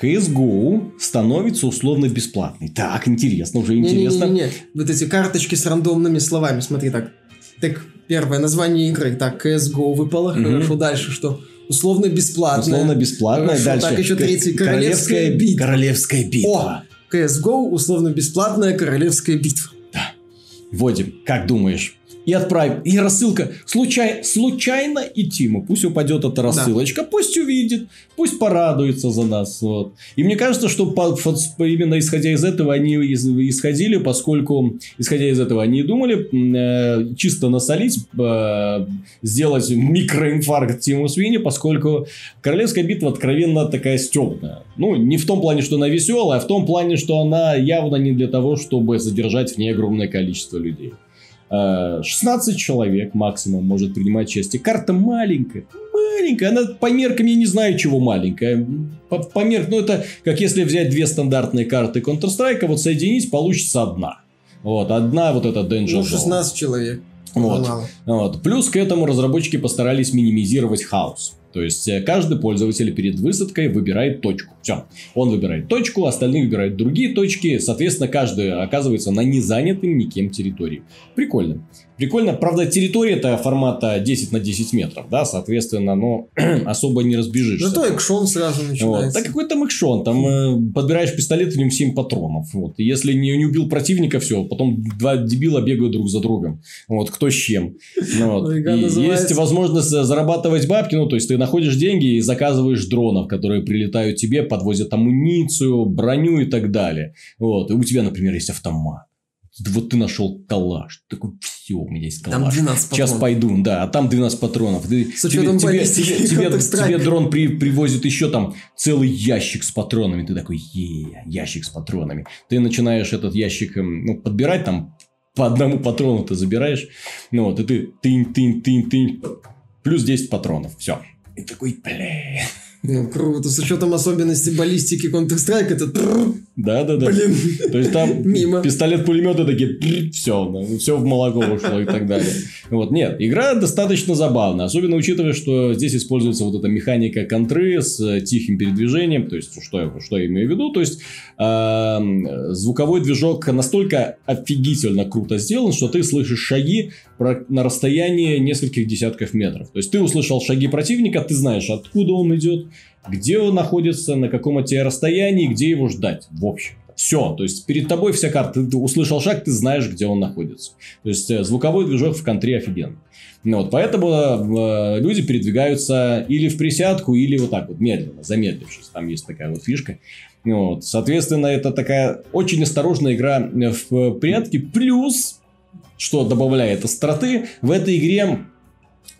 CSGO становится условно бесплатной. Так, интересно, уже интересно. Не-не-не, вот эти карточки с рандомными словами, смотри так. Так, первое, название игры. Так, CSGO выпало, угу. хорошо, дальше что? Условно бесплатная. Условно бесплатная, Хорошо, дальше. Так, еще третий, королевская, королевская битва. Королевская битва. О, CSGO условно бесплатная королевская битва. Вводим. Как думаешь? И отправим. И рассылка. Случай... Случайно и Тиму. Пусть упадет эта рассылочка. Пусть увидит. Пусть порадуется за нас. Вот. И мне кажется, что по, по, именно исходя из этого они из, исходили, поскольку исходя из этого они думали э, чисто насолить, э, сделать микроинфаркт Тиму Свини, поскольку Королевская битва откровенно такая стебная. Ну, не в том плане, что она веселая, а в том плане, что она явно не для того, чтобы задержать в ней огромное количество людей. 16 человек максимум может принимать участие. Карта маленькая, маленькая, она по меркам я не знаю чего маленькая. По, по меркам, ну это как если взять две стандартные карты Counter-Strike, вот соединить, получится одна. Вот, одна вот эта Danger Ну, Zone. 16 человек. Вот. Мало. Вот. Плюс к этому разработчики постарались минимизировать хаос. То есть э, каждый пользователь перед высадкой выбирает точку. Все. Он выбирает точку, остальные выбирают другие точки. Соответственно, каждый оказывается на незанятой никем территории. Прикольно. Прикольно. Правда, территория это формата 10 на 10 метров. Да, соответственно, но [CLEARS THROAT] особо не разбежишься. Зато экшон сразу Вот. начинается. Да какой там экшон, там э, подбираешь пистолет, в нем 7 патронов. Вот. И Если не, не убил противника, все, потом два дебила бегают друг за другом. Вот, кто с чем. [LAUGHS] Ну, вот. Игра И есть возможность за- зарабатывать бабки, ну, то есть ты находишь деньги и заказываешь дронов, которые прилетают тебе, подвозят амуницию, броню и так далее. Вот. И у тебя, например, есть автомат. Вот ты нашел калаш. Ты такой, все, у меня есть Там калаш. 12 Сейчас патронов. пойду, да, а там 12 патронов. Ты- С тебе, тебе, тебе, Counter-Strike. [LAUGHS] тебе дрон при- привозит еще там целый ящик с патронами. Ты такой, е ящик с патронами. Ты начинаешь этот ящик эм, ну, подбирать там по одному патрону ты забираешь. Ну вот, и ты тынь, тынь, тынь, тынь. Плюс 10 патронов. Все. И такой, бля. Круто. С учетом особенностей баллистики Counter-Strike, это... Да, да, да. Блин. То есть там Мимо. пистолет-пулеметы такие, все, все в молоко ушло и так далее. Вот, нет, игра достаточно забавная, особенно учитывая, что здесь используется вот эта механика контры с э, тихим передвижением, то есть, что я, что я имею в виду, то есть, эм, звуковой движок настолько офигительно круто сделан, что ты слышишь шаги на расстоянии нескольких десятков метров. То есть, ты услышал шаги противника, ты знаешь, откуда он идет, где он находится, на каком от тебя расстоянии, где его ждать. В общем. Все, то есть перед тобой вся карта, ты услышал шаг, ты знаешь, где он находится. То есть э, звуковой движок в контре офигенный. Ну, вот, поэтому э, люди передвигаются или в присядку, или вот так вот медленно, замедлившись. Там есть такая вот фишка. Ну, Вот, соответственно, это такая очень осторожная игра э, в прятки. Плюс, что добавляет остроты, в этой игре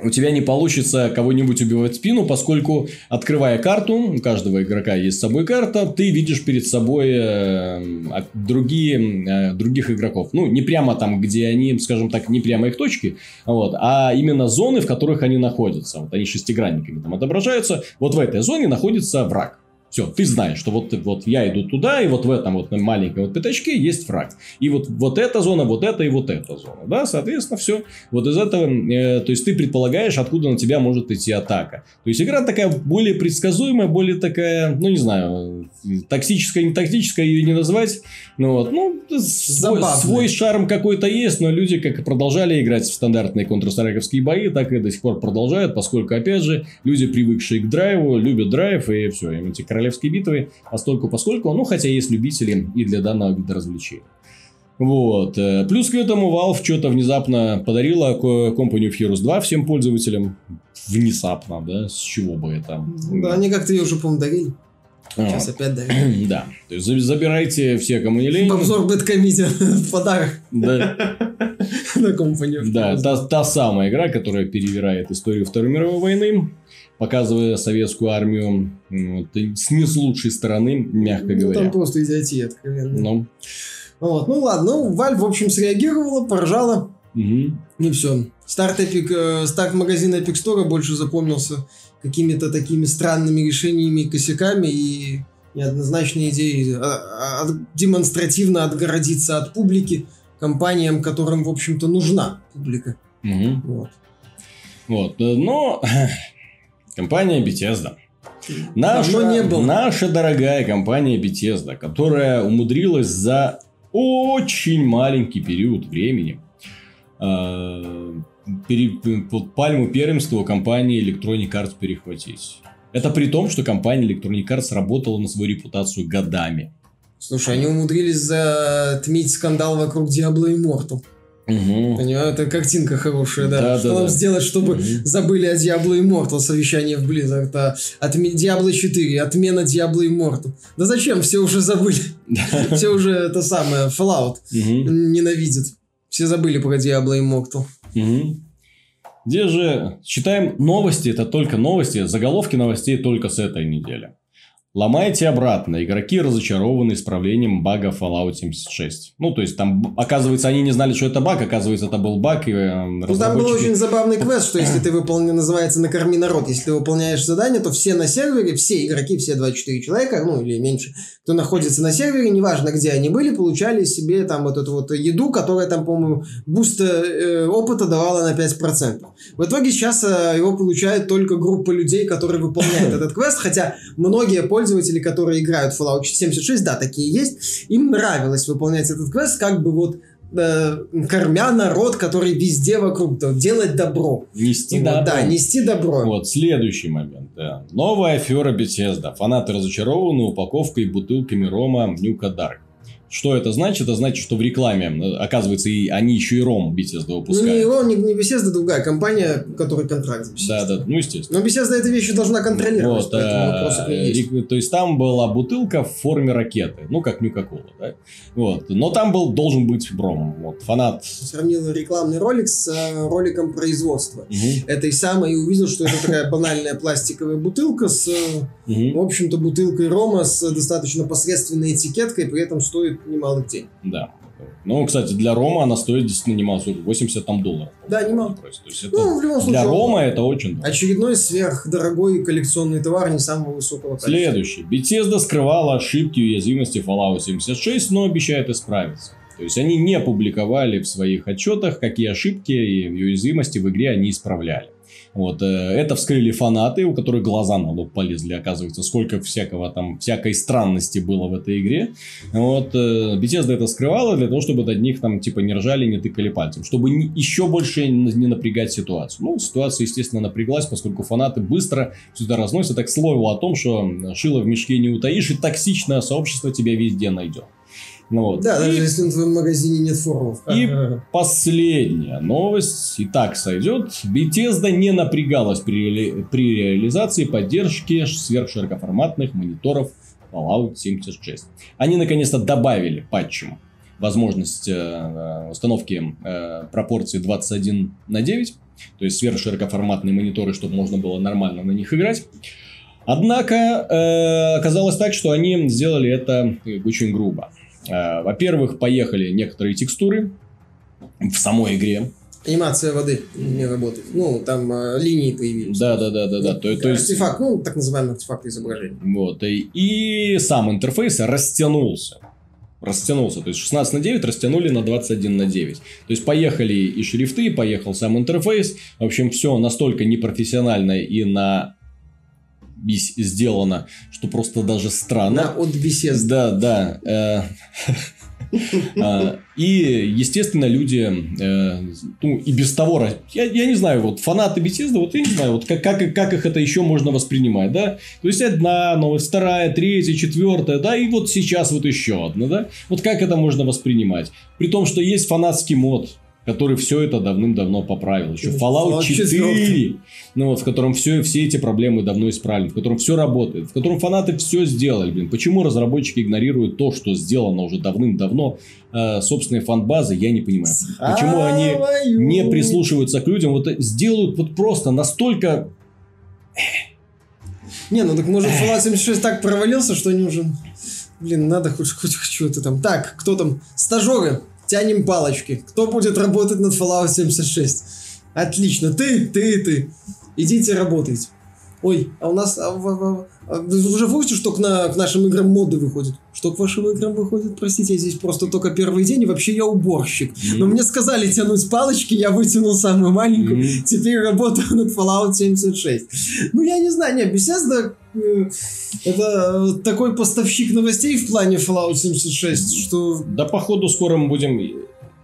у тебя не получится кого-нибудь убивать в спину, поскольку, открывая карту, у каждого игрока есть с собой карта, ты видишь перед собой э, а- другие, э, других игроков. Ну, не прямо там, где они, скажем так, не прямо их точки, вот, а именно зоны, в которых они находятся. Вот они шестигранниками там отображаются. Вот в этой зоне находится враг. Все, ты знаешь, что вот, вот я иду туда, и вот в этом вот маленьком вот пятачке есть враг. И вот, вот эта зона, вот эта и вот эта зона. Да, соответственно, все. Вот из этого, э, то есть ты предполагаешь, откуда на тебя может идти атака. То есть игра такая более предсказуемая, более такая, ну не знаю, токсическая, не токсическая ее не назвать. Ну вот, ну, свой, свой шарм какой-то есть, но люди как продолжали играть в стандартные контрстрайковские бои, так и до сих пор продолжают, поскольку, опять же, люди, привыкшие к драйву, любят драйв, и все, им эти королевские битвы, постольку поскольку, ну, хотя есть любители и для данного вида развлечений. Вот. э, Плюс к этому Valve что-то внезапно подарила Company of Heroes 2 всем пользователям. Внезапно, да? С чего бы это? Да, они как-то ее уже, по-моему, дарили. Сейчас Вот. опять давим. [CLEARS THROAT] Да. То есть за- забирайте все, кому не лень. Обзор Бэткомедиа [LAUGHS] в подарок Да, [LAUGHS] на компанию. да та, та самая игра, которая перевирает историю Второй мировой войны, показывая советскую армию вот, с не с лучшей стороны, мягко Ну, говоря. там просто идиотия откровенно. Ну, Вот, ну ладно, ну, Valve, в общем, среагировала, поржала, мгм. и все. Старт, Epic, э, старт магазина Epic Store больше запомнился какими-то такими странными решениями и косяками, и неоднозначной идеей а, а, демонстративно отгородиться от публики компаниям, которым, в общем-то, нужна публика. Мгм. Вот. Вот, э, но [LAUGHS] компания Bethesda. Наша, Давно не был. наша дорогая компания Bethesda, которая умудрилась за очень маленький период времени э, пере- под пальму первенства компании Electronic Arts перехватить. Это при том, что компания Electronic Arts работала на свою репутацию годами. Слушай, они умудрились затмить скандал вокруг Diablo Immortal. Мгм. Понимаю, это картинка хорошая, да. Да, что да, нам да. сделать, чтобы Мгм. забыли о Diablo Immortal, совещание в Blizzard, а отме- Diablo 4, отмена Diablo Immortal. Да зачем, все уже забыли. [LAUGHS] Все уже это самое, Fallout Мгм. ненавидят. Все забыли про Diablo Immortal. Где же читаем новости, это только новости, заголовки новостей только с этой недели. Ломайте обратно. Игроки разочарованы исправлением бага Fallout 76. Ну, то есть, там, оказывается, они не знали, что это баг, оказывается, это был баг, и э, Ну, там был разработчики- очень забавный квест, что если [CLEARS THROAT] ты выполняешь, называется «Накорми народ», если ты выполняешь задание, то все на сервере, все игроки, все 24 человека, ну, или меньше, кто находится на сервере, неважно, где они были, получали себе там вот эту вот еду, которая там, по-моему, буст э, опыта давала на 5%. В итоге сейчас э, его получает только группа людей, которые выполняют [CLEARS THROAT] этот квест, хотя многие пользователи, которые играют в Fallout 76, да, такие есть, им нравилось выполнять этот квест, как бы вот э, кормя народ, который везде вокруг, да, делать добро. Нести Вот, добро. да, нести добро. Вот, следующий момент. да. Новая афера Bethesda. Фанаты разочарованы упаковкой и бутылками рома Нюка Дарк. Что это значит? Это значит, что в рекламе, э, оказывается, и они еще и ром Bethesda Ну, не выпускают. его, не, не Bethesda, другая компания, которая контракт с Bethesda. Да, да, ну, естественно. Но Bethesda эти вещи должна контролировать, Вот, а, есть. то есть там была бутылка в форме ракеты, ну как Нюка-Кола, да? Вот, но там был должен быть бром. Вот фанат. Сравнил рекламный ролик с э, роликом производства. Мгм, Этой самой и увидел, что это такая банальная пластиковая бутылка с, мгм, в общем-то, бутылкой рома с достаточно посредственной этикеткой, при этом стоит немалых денег. Да. Ну, кстати, для Рома она стоит действительно немало, сколько? 80 там долларов. Да, немало. То есть это Ну, в любом случае, для Рома это очень дорого. Очередной сверхдорогой коллекционный товар не самого высокого качества. Следующий. Bethesda скрывала ошибки и уязвимости Fallout 76, но обещает исправиться. То есть они не публиковали в своих отчетах, какие ошибки и уязвимости в игре они исправляли. Вот, э, это вскрыли фанаты, у которых глаза на лоб полезли, оказывается, сколько всякого там, всякой странности было в этой игре. Вот, э, Bethesda это скрывала для того, чтобы от них там, типа, не ржали, не тыкали пальцем, чтобы не- еще больше не напрягать ситуацию. Ну, ситуация, естественно, напряглась, поскольку фанаты быстро это разносят, так к слову о том, что шило в мешке не утаишь, и токсичное сообщество тебя везде найдет. Ну, вот. Да, И- даже если в твоем магазине нет форумов. И последняя новость, и так сойдет. Bethesda не напрягалась при, при реализации поддержки сверхширокоформатных мониторов Fallout 76. Они наконец-то добавили патчем возможность э, установки э, пропорции 21 на 9, то есть сверхширокоформатные мониторы, чтобы можно было нормально на них играть. Однако э, оказалось так, что они сделали это очень грубо. Э, Во-первых, поехали некоторые текстуры в самой игре. Анимация воды не работает. Ну, там э, линии появились. Да, да, да, да, да. То, то есть, Артефакт, ну, так называемый артефакт изображения. вот, и, и сам интерфейс растянулся. Растянулся. То есть 16 на 9 растянули на 21 на 9. То есть поехали и шрифты, поехал сам интерфейс. В общем, все настолько непрофессионально и на сделано, что просто даже странно. На от Bethesda. Да, да. э, [LAUGHS] а, И, естественно, люди, э, ну, и без того, я не знаю, вот фанаты Bethesda, вот я не знаю, вот как, как, как их это еще можно воспринимать, да? То есть, одна новость, вторая, третья, четвертая, да, и вот сейчас вот еще одна, да? Вот как это можно воспринимать? При том, что есть фанатский мод, который все это давным-давно поправил. Еще Fallout Fallout 4, 4. ну вот, в котором все, все эти проблемы давно исправлены, в котором все работает, в котором фанаты все сделали, блин. Почему разработчики игнорируют то, что сделано уже давным-давно, э, собственные фан-базы, я не понимаю. Почему они не прислушиваются к людям, вот э, сделают вот просто настолько... Не, ну так может Fallout 76 так провалился, что они уже... Блин, надо хоть, хоть что-то там. Так, кто там? Стажеры, тянем палочки. Кто будет работать над Fallout 76? Отлично, ты, ты ты. Идите работайте. Ой, а у нас... а, в- а вы уже в курсе, что к, на- к нашим играм моды выходят? Что к вашим играм выходит? Простите, я здесь просто только первый день, и вообще я уборщик. Но мне сказали тянуть палочки, я вытянул самую маленькую. Мгм. Теперь работаю над Fallout 76. Ну, я не знаю, не, Bethesda э, это э, такой поставщик новостей в плане Fallout 76, что... Да, походу, скоро мы будем...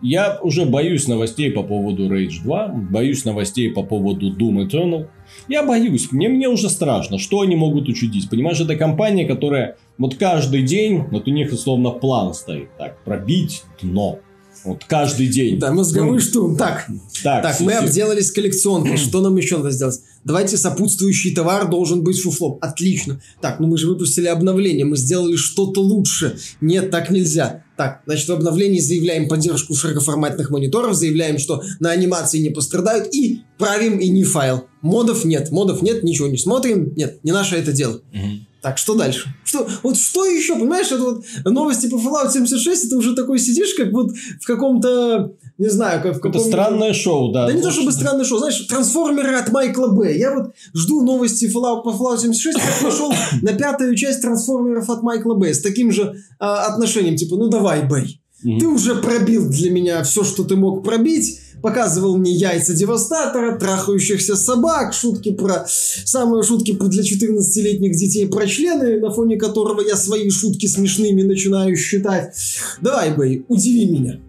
Я уже боюсь новостей по поводу Rage 2, боюсь новостей по поводу Doom Eternal. Я боюсь, мне, мне уже страшно, что они могут учудить. Понимаешь, это компания, которая вот каждый день, вот у них условно план стоит, так, пробить дно. Вот каждый день. Да, мозговой штурм. Так, Так, так, мы обделались коллекционкой. [CLEARS THROAT] Что нам еще надо сделать? Давайте сопутствующий товар должен быть фуфлом. Отлично. Так, ну мы же выпустили обновление, мы сделали что-то лучше. Нет, так нельзя. Так, значит, в обновлении заявляем поддержку широкоформатных мониторов, заявляем, что на анимации не пострадают и правим и не файл. Модов нет, модов нет, ничего не смотрим. Нет, не наше это дело. Мгм. Так, что дальше? Что, вот что еще, понимаешь, это вот новости по Fallout 76, это уже такой сидишь, как вот в каком-то, не знаю, как в Это каком-то... странное шоу, да. Да не то Вот чтобы странное шоу, знаешь, трансформеры от Майкла Б. Я вот жду новости Fallout по Fallout 76, как нашел на пятую часть трансформеров от Майкла Б. С таким же а, отношением, типа, ну давай, Бэй. Мгм. Ты уже пробил для меня все, что ты мог пробить. Показывал мне яйца девастатора, трахающихся собак, шутки про... Самые шутки для 14-летних детей про члены, на фоне которого я свои шутки смешными начинаю считать. Давай, Бэй, удиви меня.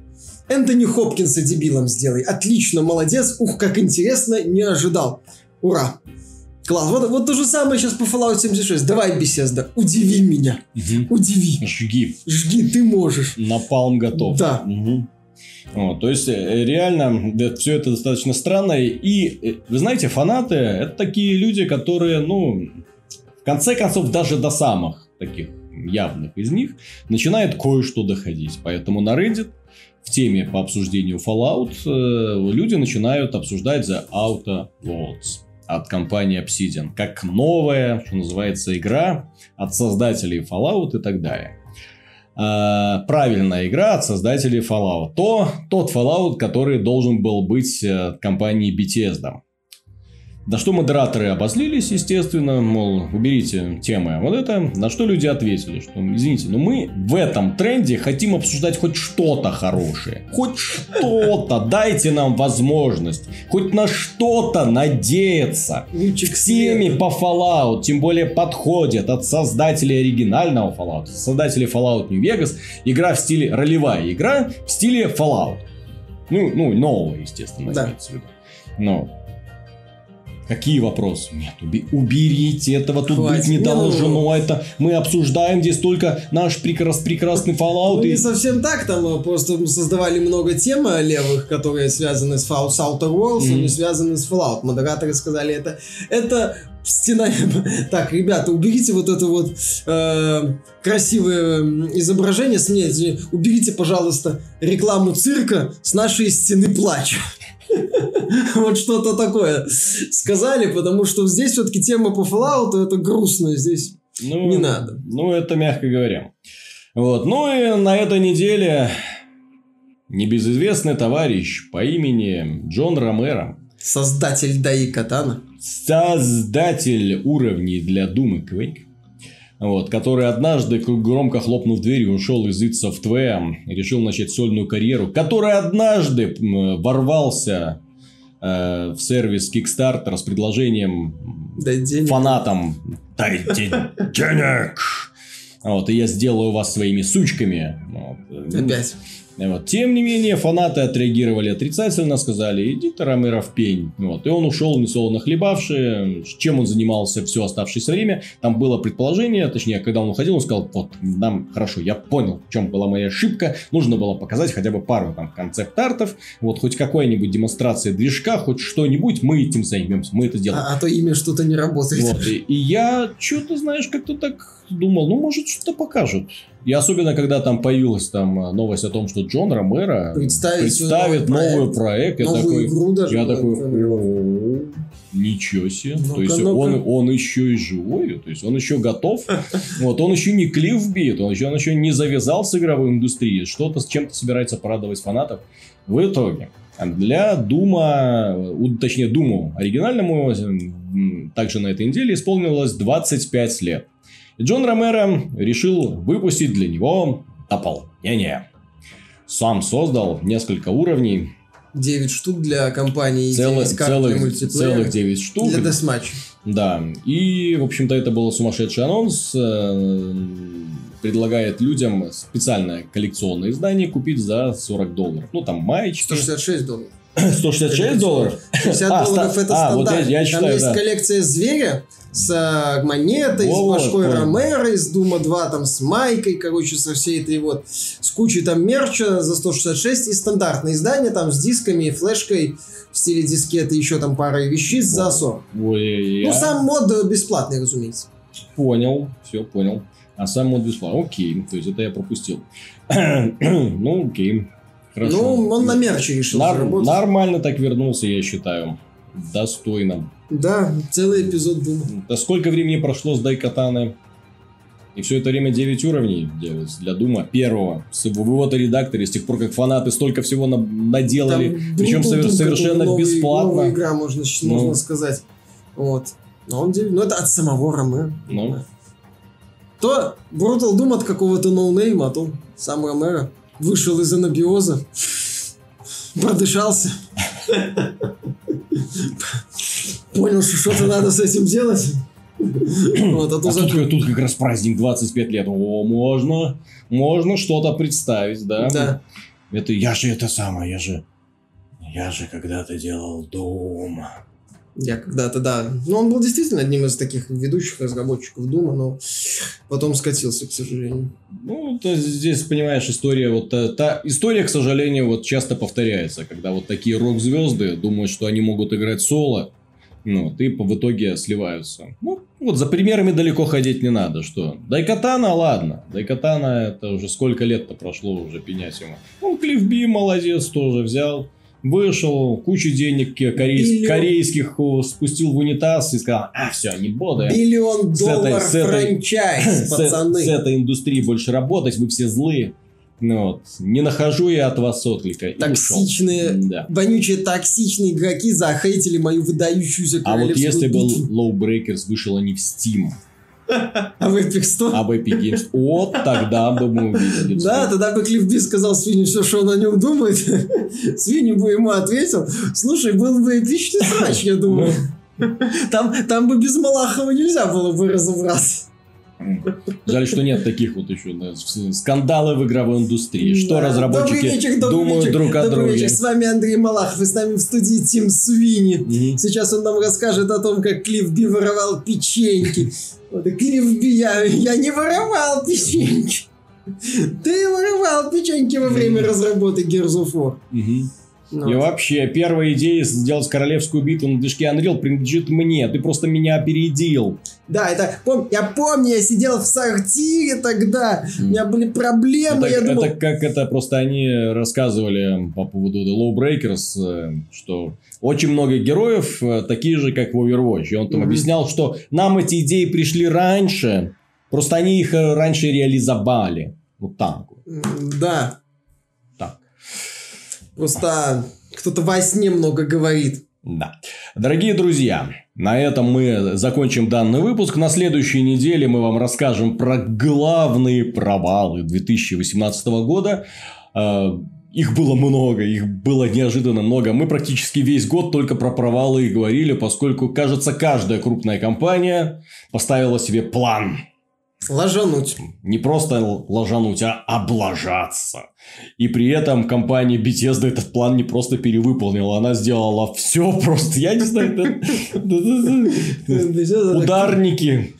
Энтони Хопкинса дебилом сделай. Отлично, молодец. Ух, как интересно, не ожидал. Ура. Класс. Вот, вот то же самое сейчас по Fallout 76. Давай, Бесезда, удиви меня. Мгм. Удиви. Жги. Жги, ты можешь. Напалм готов. Да. Мгм. Вот, то есть, э, реально, все это достаточно странно. И, э, вы знаете, фанаты это такие люди, которые, ну, в конце концов, даже до самых таких явных из них начинает кое-что доходить. Поэтому на Reddit в теме по обсуждению Fallout э, люди начинают обсуждать The Outer Worlds от компании Obsidian как новая, что называется, игра от создателей Fallout и так далее. А, правильная игра от создателей Fallout. То, тот Fallout, который должен был быть э, от компании Bethesda. На что модераторы обозлились, естественно, мол, уберите темы вот это. На что люди ответили, что, извините, но мы в этом тренде хотим обсуждать хоть что-то хорошее. Хоть что-то. Дайте нам возможность. Хоть на что-то надеяться. Лучик теме по Fallout, тем более подходит от создателей оригинального Fallout, создателей Fallout New Vegas, игра в стиле ролевая игра в стиле Fallout. Ну, ну нового, естественно, Да. имеется в виду. Но Какие вопросы? Нет, уби- уберите этого, тут Хватит. быть не должно. Это мы обсуждаем здесь только наш прекрас- прекрасный Fallout. Ну, и- не совсем так, там э, просто мы создавали много тем э, левых, которые связаны с Fallout Outer Worlds, а не связаны с Fallout. Модераторы сказали, это, это стена... [LAUGHS] Так, ребята, уберите вот это вот э, красивое изображение с мне. Уберите, пожалуйста, рекламу цирка с нашей стены плача. Вот что-то такое сказали, потому что здесь все-таки тема по Fallout это грустно, здесь Ну, не надо. Ну, это мягко говоря. Вот. Ну и на этой неделе небезызвестный товарищ по имени Джон Ромеро, создатель Даи Катана. создатель уровней для и Quake, вот, который однажды, громко хлопнув дверью, ушел из id Software и решил начать сольную карьеру, который однажды ворвался э, в сервис Kickstarter с предложением Дай денег. фанатам «Дайте денег!» Вот, и я сделаю вас своими сучками. Вот. Опять. Вот. Тем не менее, фанаты отреагировали отрицательно, сказали, иди ты, Ромеро, в пень. Вот. И он ушел несолоно хлебавший. Чем он занимался все оставшееся время? Там было предположение, точнее, когда он уходил, он сказал, вот, нам хорошо, я понял, в чем была моя ошибка. Нужно было показать хотя бы пару там концепт-артов, вот хоть какая-нибудь демонстрация движка, хоть что-нибудь, мы этим займемся, мы это сделаем. А, а то имя что-то не работает. Вот. И, и я что-то, знаешь, как-то так думал, ну, может, что-то покажут. И особенно, когда там появилась там э, новость о том, что Джон Ромеро Представит представит свой новый проект. Я Новую такой, игру даже. я такой, например. «О, ничего себе. Ну-ка, То есть он, он еще и живой, то есть он еще готов. [LAUGHS] Вот он еще не клифф бит, он еще, он еще не завязал с игровой индустрией, что-то с чем-то собирается порадовать фанатов. В итоге для Дума, точнее Думу оригинальному, также на этой неделе исполнилось 25 лет. И Джон Ромеро решил выпустить для него дополнение. Сам создал несколько уровней, 9 штук для компании, целых, 9 карт для целых, мультиплеера. целых 9 штук. Для десматча. Да, и, в общем-то, это был сумасшедший анонс. э, Предлагает людям специальное коллекционное издание купить за 40 долларов. Ну, там маечки. 166 долларов. [CLEARS THROAT] 166 долларов? 60 [LAUGHS] А, долларов это а, вот стандарт. я- я Там есть да. коллекция зверя с э, монетой, Во-вот, с башкой. Ромеро, из Дума 2, там с майкой, короче, со всей этой вот, с кучей там мерча за 166 и стандартное издание там с дисками и флешкой в стиле дискеты, еще там парой вещиц за 40. Ой, я Ну, сам мод бесплатный, разумеется. понял, все понял. А сам мод бесплатно. Окей, то есть это я пропустил. [CLEARS THROAT] ну, окей. Хорошо. Ну, он на мерче решил Нар- заработать. Нормально так вернулся, я считаю. Достойно. Да, целый эпизод Дума. Да сколько времени прошло с Дайкатаны? И все это время 9 уровней делается для Дума первого. С вывода редакторе, с тех пор, как фанаты столько всего на- наделали. Там причем Doom, совершенно новый- бесплатно. Новая игра, можно, Ну. можно сказать. Вот. Но он ну, это от самого Ромеро. Ну. То Brutal Doom от какого-то ноунейма, а то сам Ромеро вышел из анабиоза, продышался, понял, что что-то надо с этим делать. Вот, а то А за- тут, тут как раз праздник 25 лет. О, можно, можно что-то представить, да? Да. Это я же это самое, я же... Я же когда-то делал Дум. Я когда-то, да. Ну, он был действительно одним из таких ведущих разработчиков Дума, но потом скатился, к сожалению. Ну, то здесь, понимаешь, история вот та, та- история, к сожалению, вот часто повторяется, когда вот такие рок-звезды думают, что они могут играть соло, ну, и в итоге сливаются. Ну, вот за примерами далеко ходить не надо, что. Дайкатана, ладно. Дайкатана, это уже сколько лет-то прошло уже пенять ему. Ну, Клифф Би молодец, тоже взял. Вышел, кучу денег корейс- Миллион. корейских о, спустил в унитаз и сказал, а, все, не буду. Миллион С этой- долларов с этой- франчайз, [LAUGHS] с, пацаны. с этой индустрией больше работать, вы все злые. Ну, вот. Не нахожу я от вас отклика. Токсичные. Да. вонючие токсичные игроки захейтили мою выдающуюся А вот если битву. Low Breakers вышел они в Steam, А в Epic Store? а в Epic Games, вот тогда бы мы увидели. Да, тогда бы Клифф Би сказал Свинни все, что он о нем думает. [LAUGHS] Свинни бы ему ответил. Слушай, был бы эпичный срач, я думаю. Там, там бы без Малахова нельзя было бы разобраться. Жаль, что нет таких вот еще да, скандалы в игровой индустрии. Что Да. разработчики Добрый вечер, добрый думают вечер. друг о друге. вечер, с вами Андрей Малахов, и с нами в студии Тим Свини. Мгм. Сейчас он нам расскажет о том, как Клифф Би воровал печеньки. Клифф Би, я, я не воровал печеньки. Ты воровал печеньки во время разработки Gears of War. Ну, И вообще, первая идея сделать королевскую битву на движке Unreal принадлежит мне. Ты просто меня опередил. Да, это пом- я помню, я сидел в сортире тогда, у меня были проблемы, Это, я думал, это как это просто они рассказывали по поводу The Low Breakers, э, что очень много героев э, такие же, как в Overwatch. И он там Мгм. объяснял, что нам эти идеи пришли раньше, просто они их э, раньше реализовали. Вот так да, Так. просто кто-то во сне много говорит. Да. Дорогие друзья, на этом мы закончим данный выпуск. На следующей неделе мы вам расскажем про главные провалы 2018 года. Э, Их было много, их было неожиданно много. Мы практически весь год только про провалы и говорили, поскольку, кажется, каждая крупная компания поставила себе план. Ложануть. Не просто ложануть, а облажаться. И при этом компания Bethesda этот план не просто перевыполнила, она сделала все просто. Я не знаю, ударники,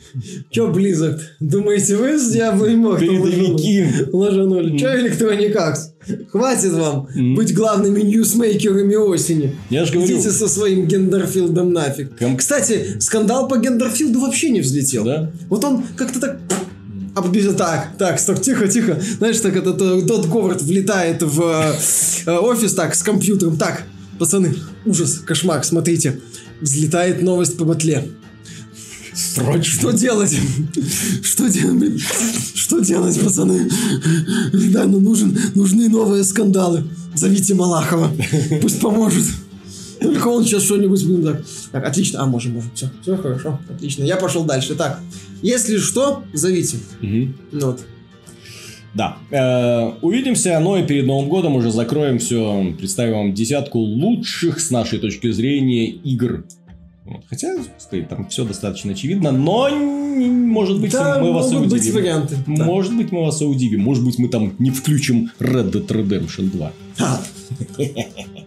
Че близок? Думаете, вы с Diablo Immortal передовики. ложанули? Че Electronic Arts? Хватит вам Мгм. быть главными ньюсмейкерами осени. Я же говорю, Идите со своим гендерфилдом нафиг. Ком- Кстати, скандал по гендерфилду вообще не взлетел. да? Вот он как-то так... оббежал. Так, так, стоп, тихо, тихо. Знаешь, так этот э, Дот Говард влетает в э, э, офис так, с компьютером. Так, пацаны, ужас, кошмар, смотрите. Взлетает новость по батле. Срочно. Что делать? Что делать? Что делать, пацаны? Да, ну нужен, нужны новые скандалы. Зовите Малахова. Пусть поможет. Только он сейчас что-нибудь будет так. Так, отлично. А, можем, можем. Все, все хорошо. Отлично. Я пошел дальше. Так, если что, зовите. Ну Вот. Да. Э, увидимся, но и перед Новым годом уже закроем все. Представим вам десятку лучших с нашей точки зрения игр. Вот. Хотя, господи, там все достаточно очевидно, но может быть Да, мы вас и могут быть удивим. варианты. Да. Может быть мы вас и удивим. Может быть мы там не включим Red Dead Redemption 2. А, [LAUGHS]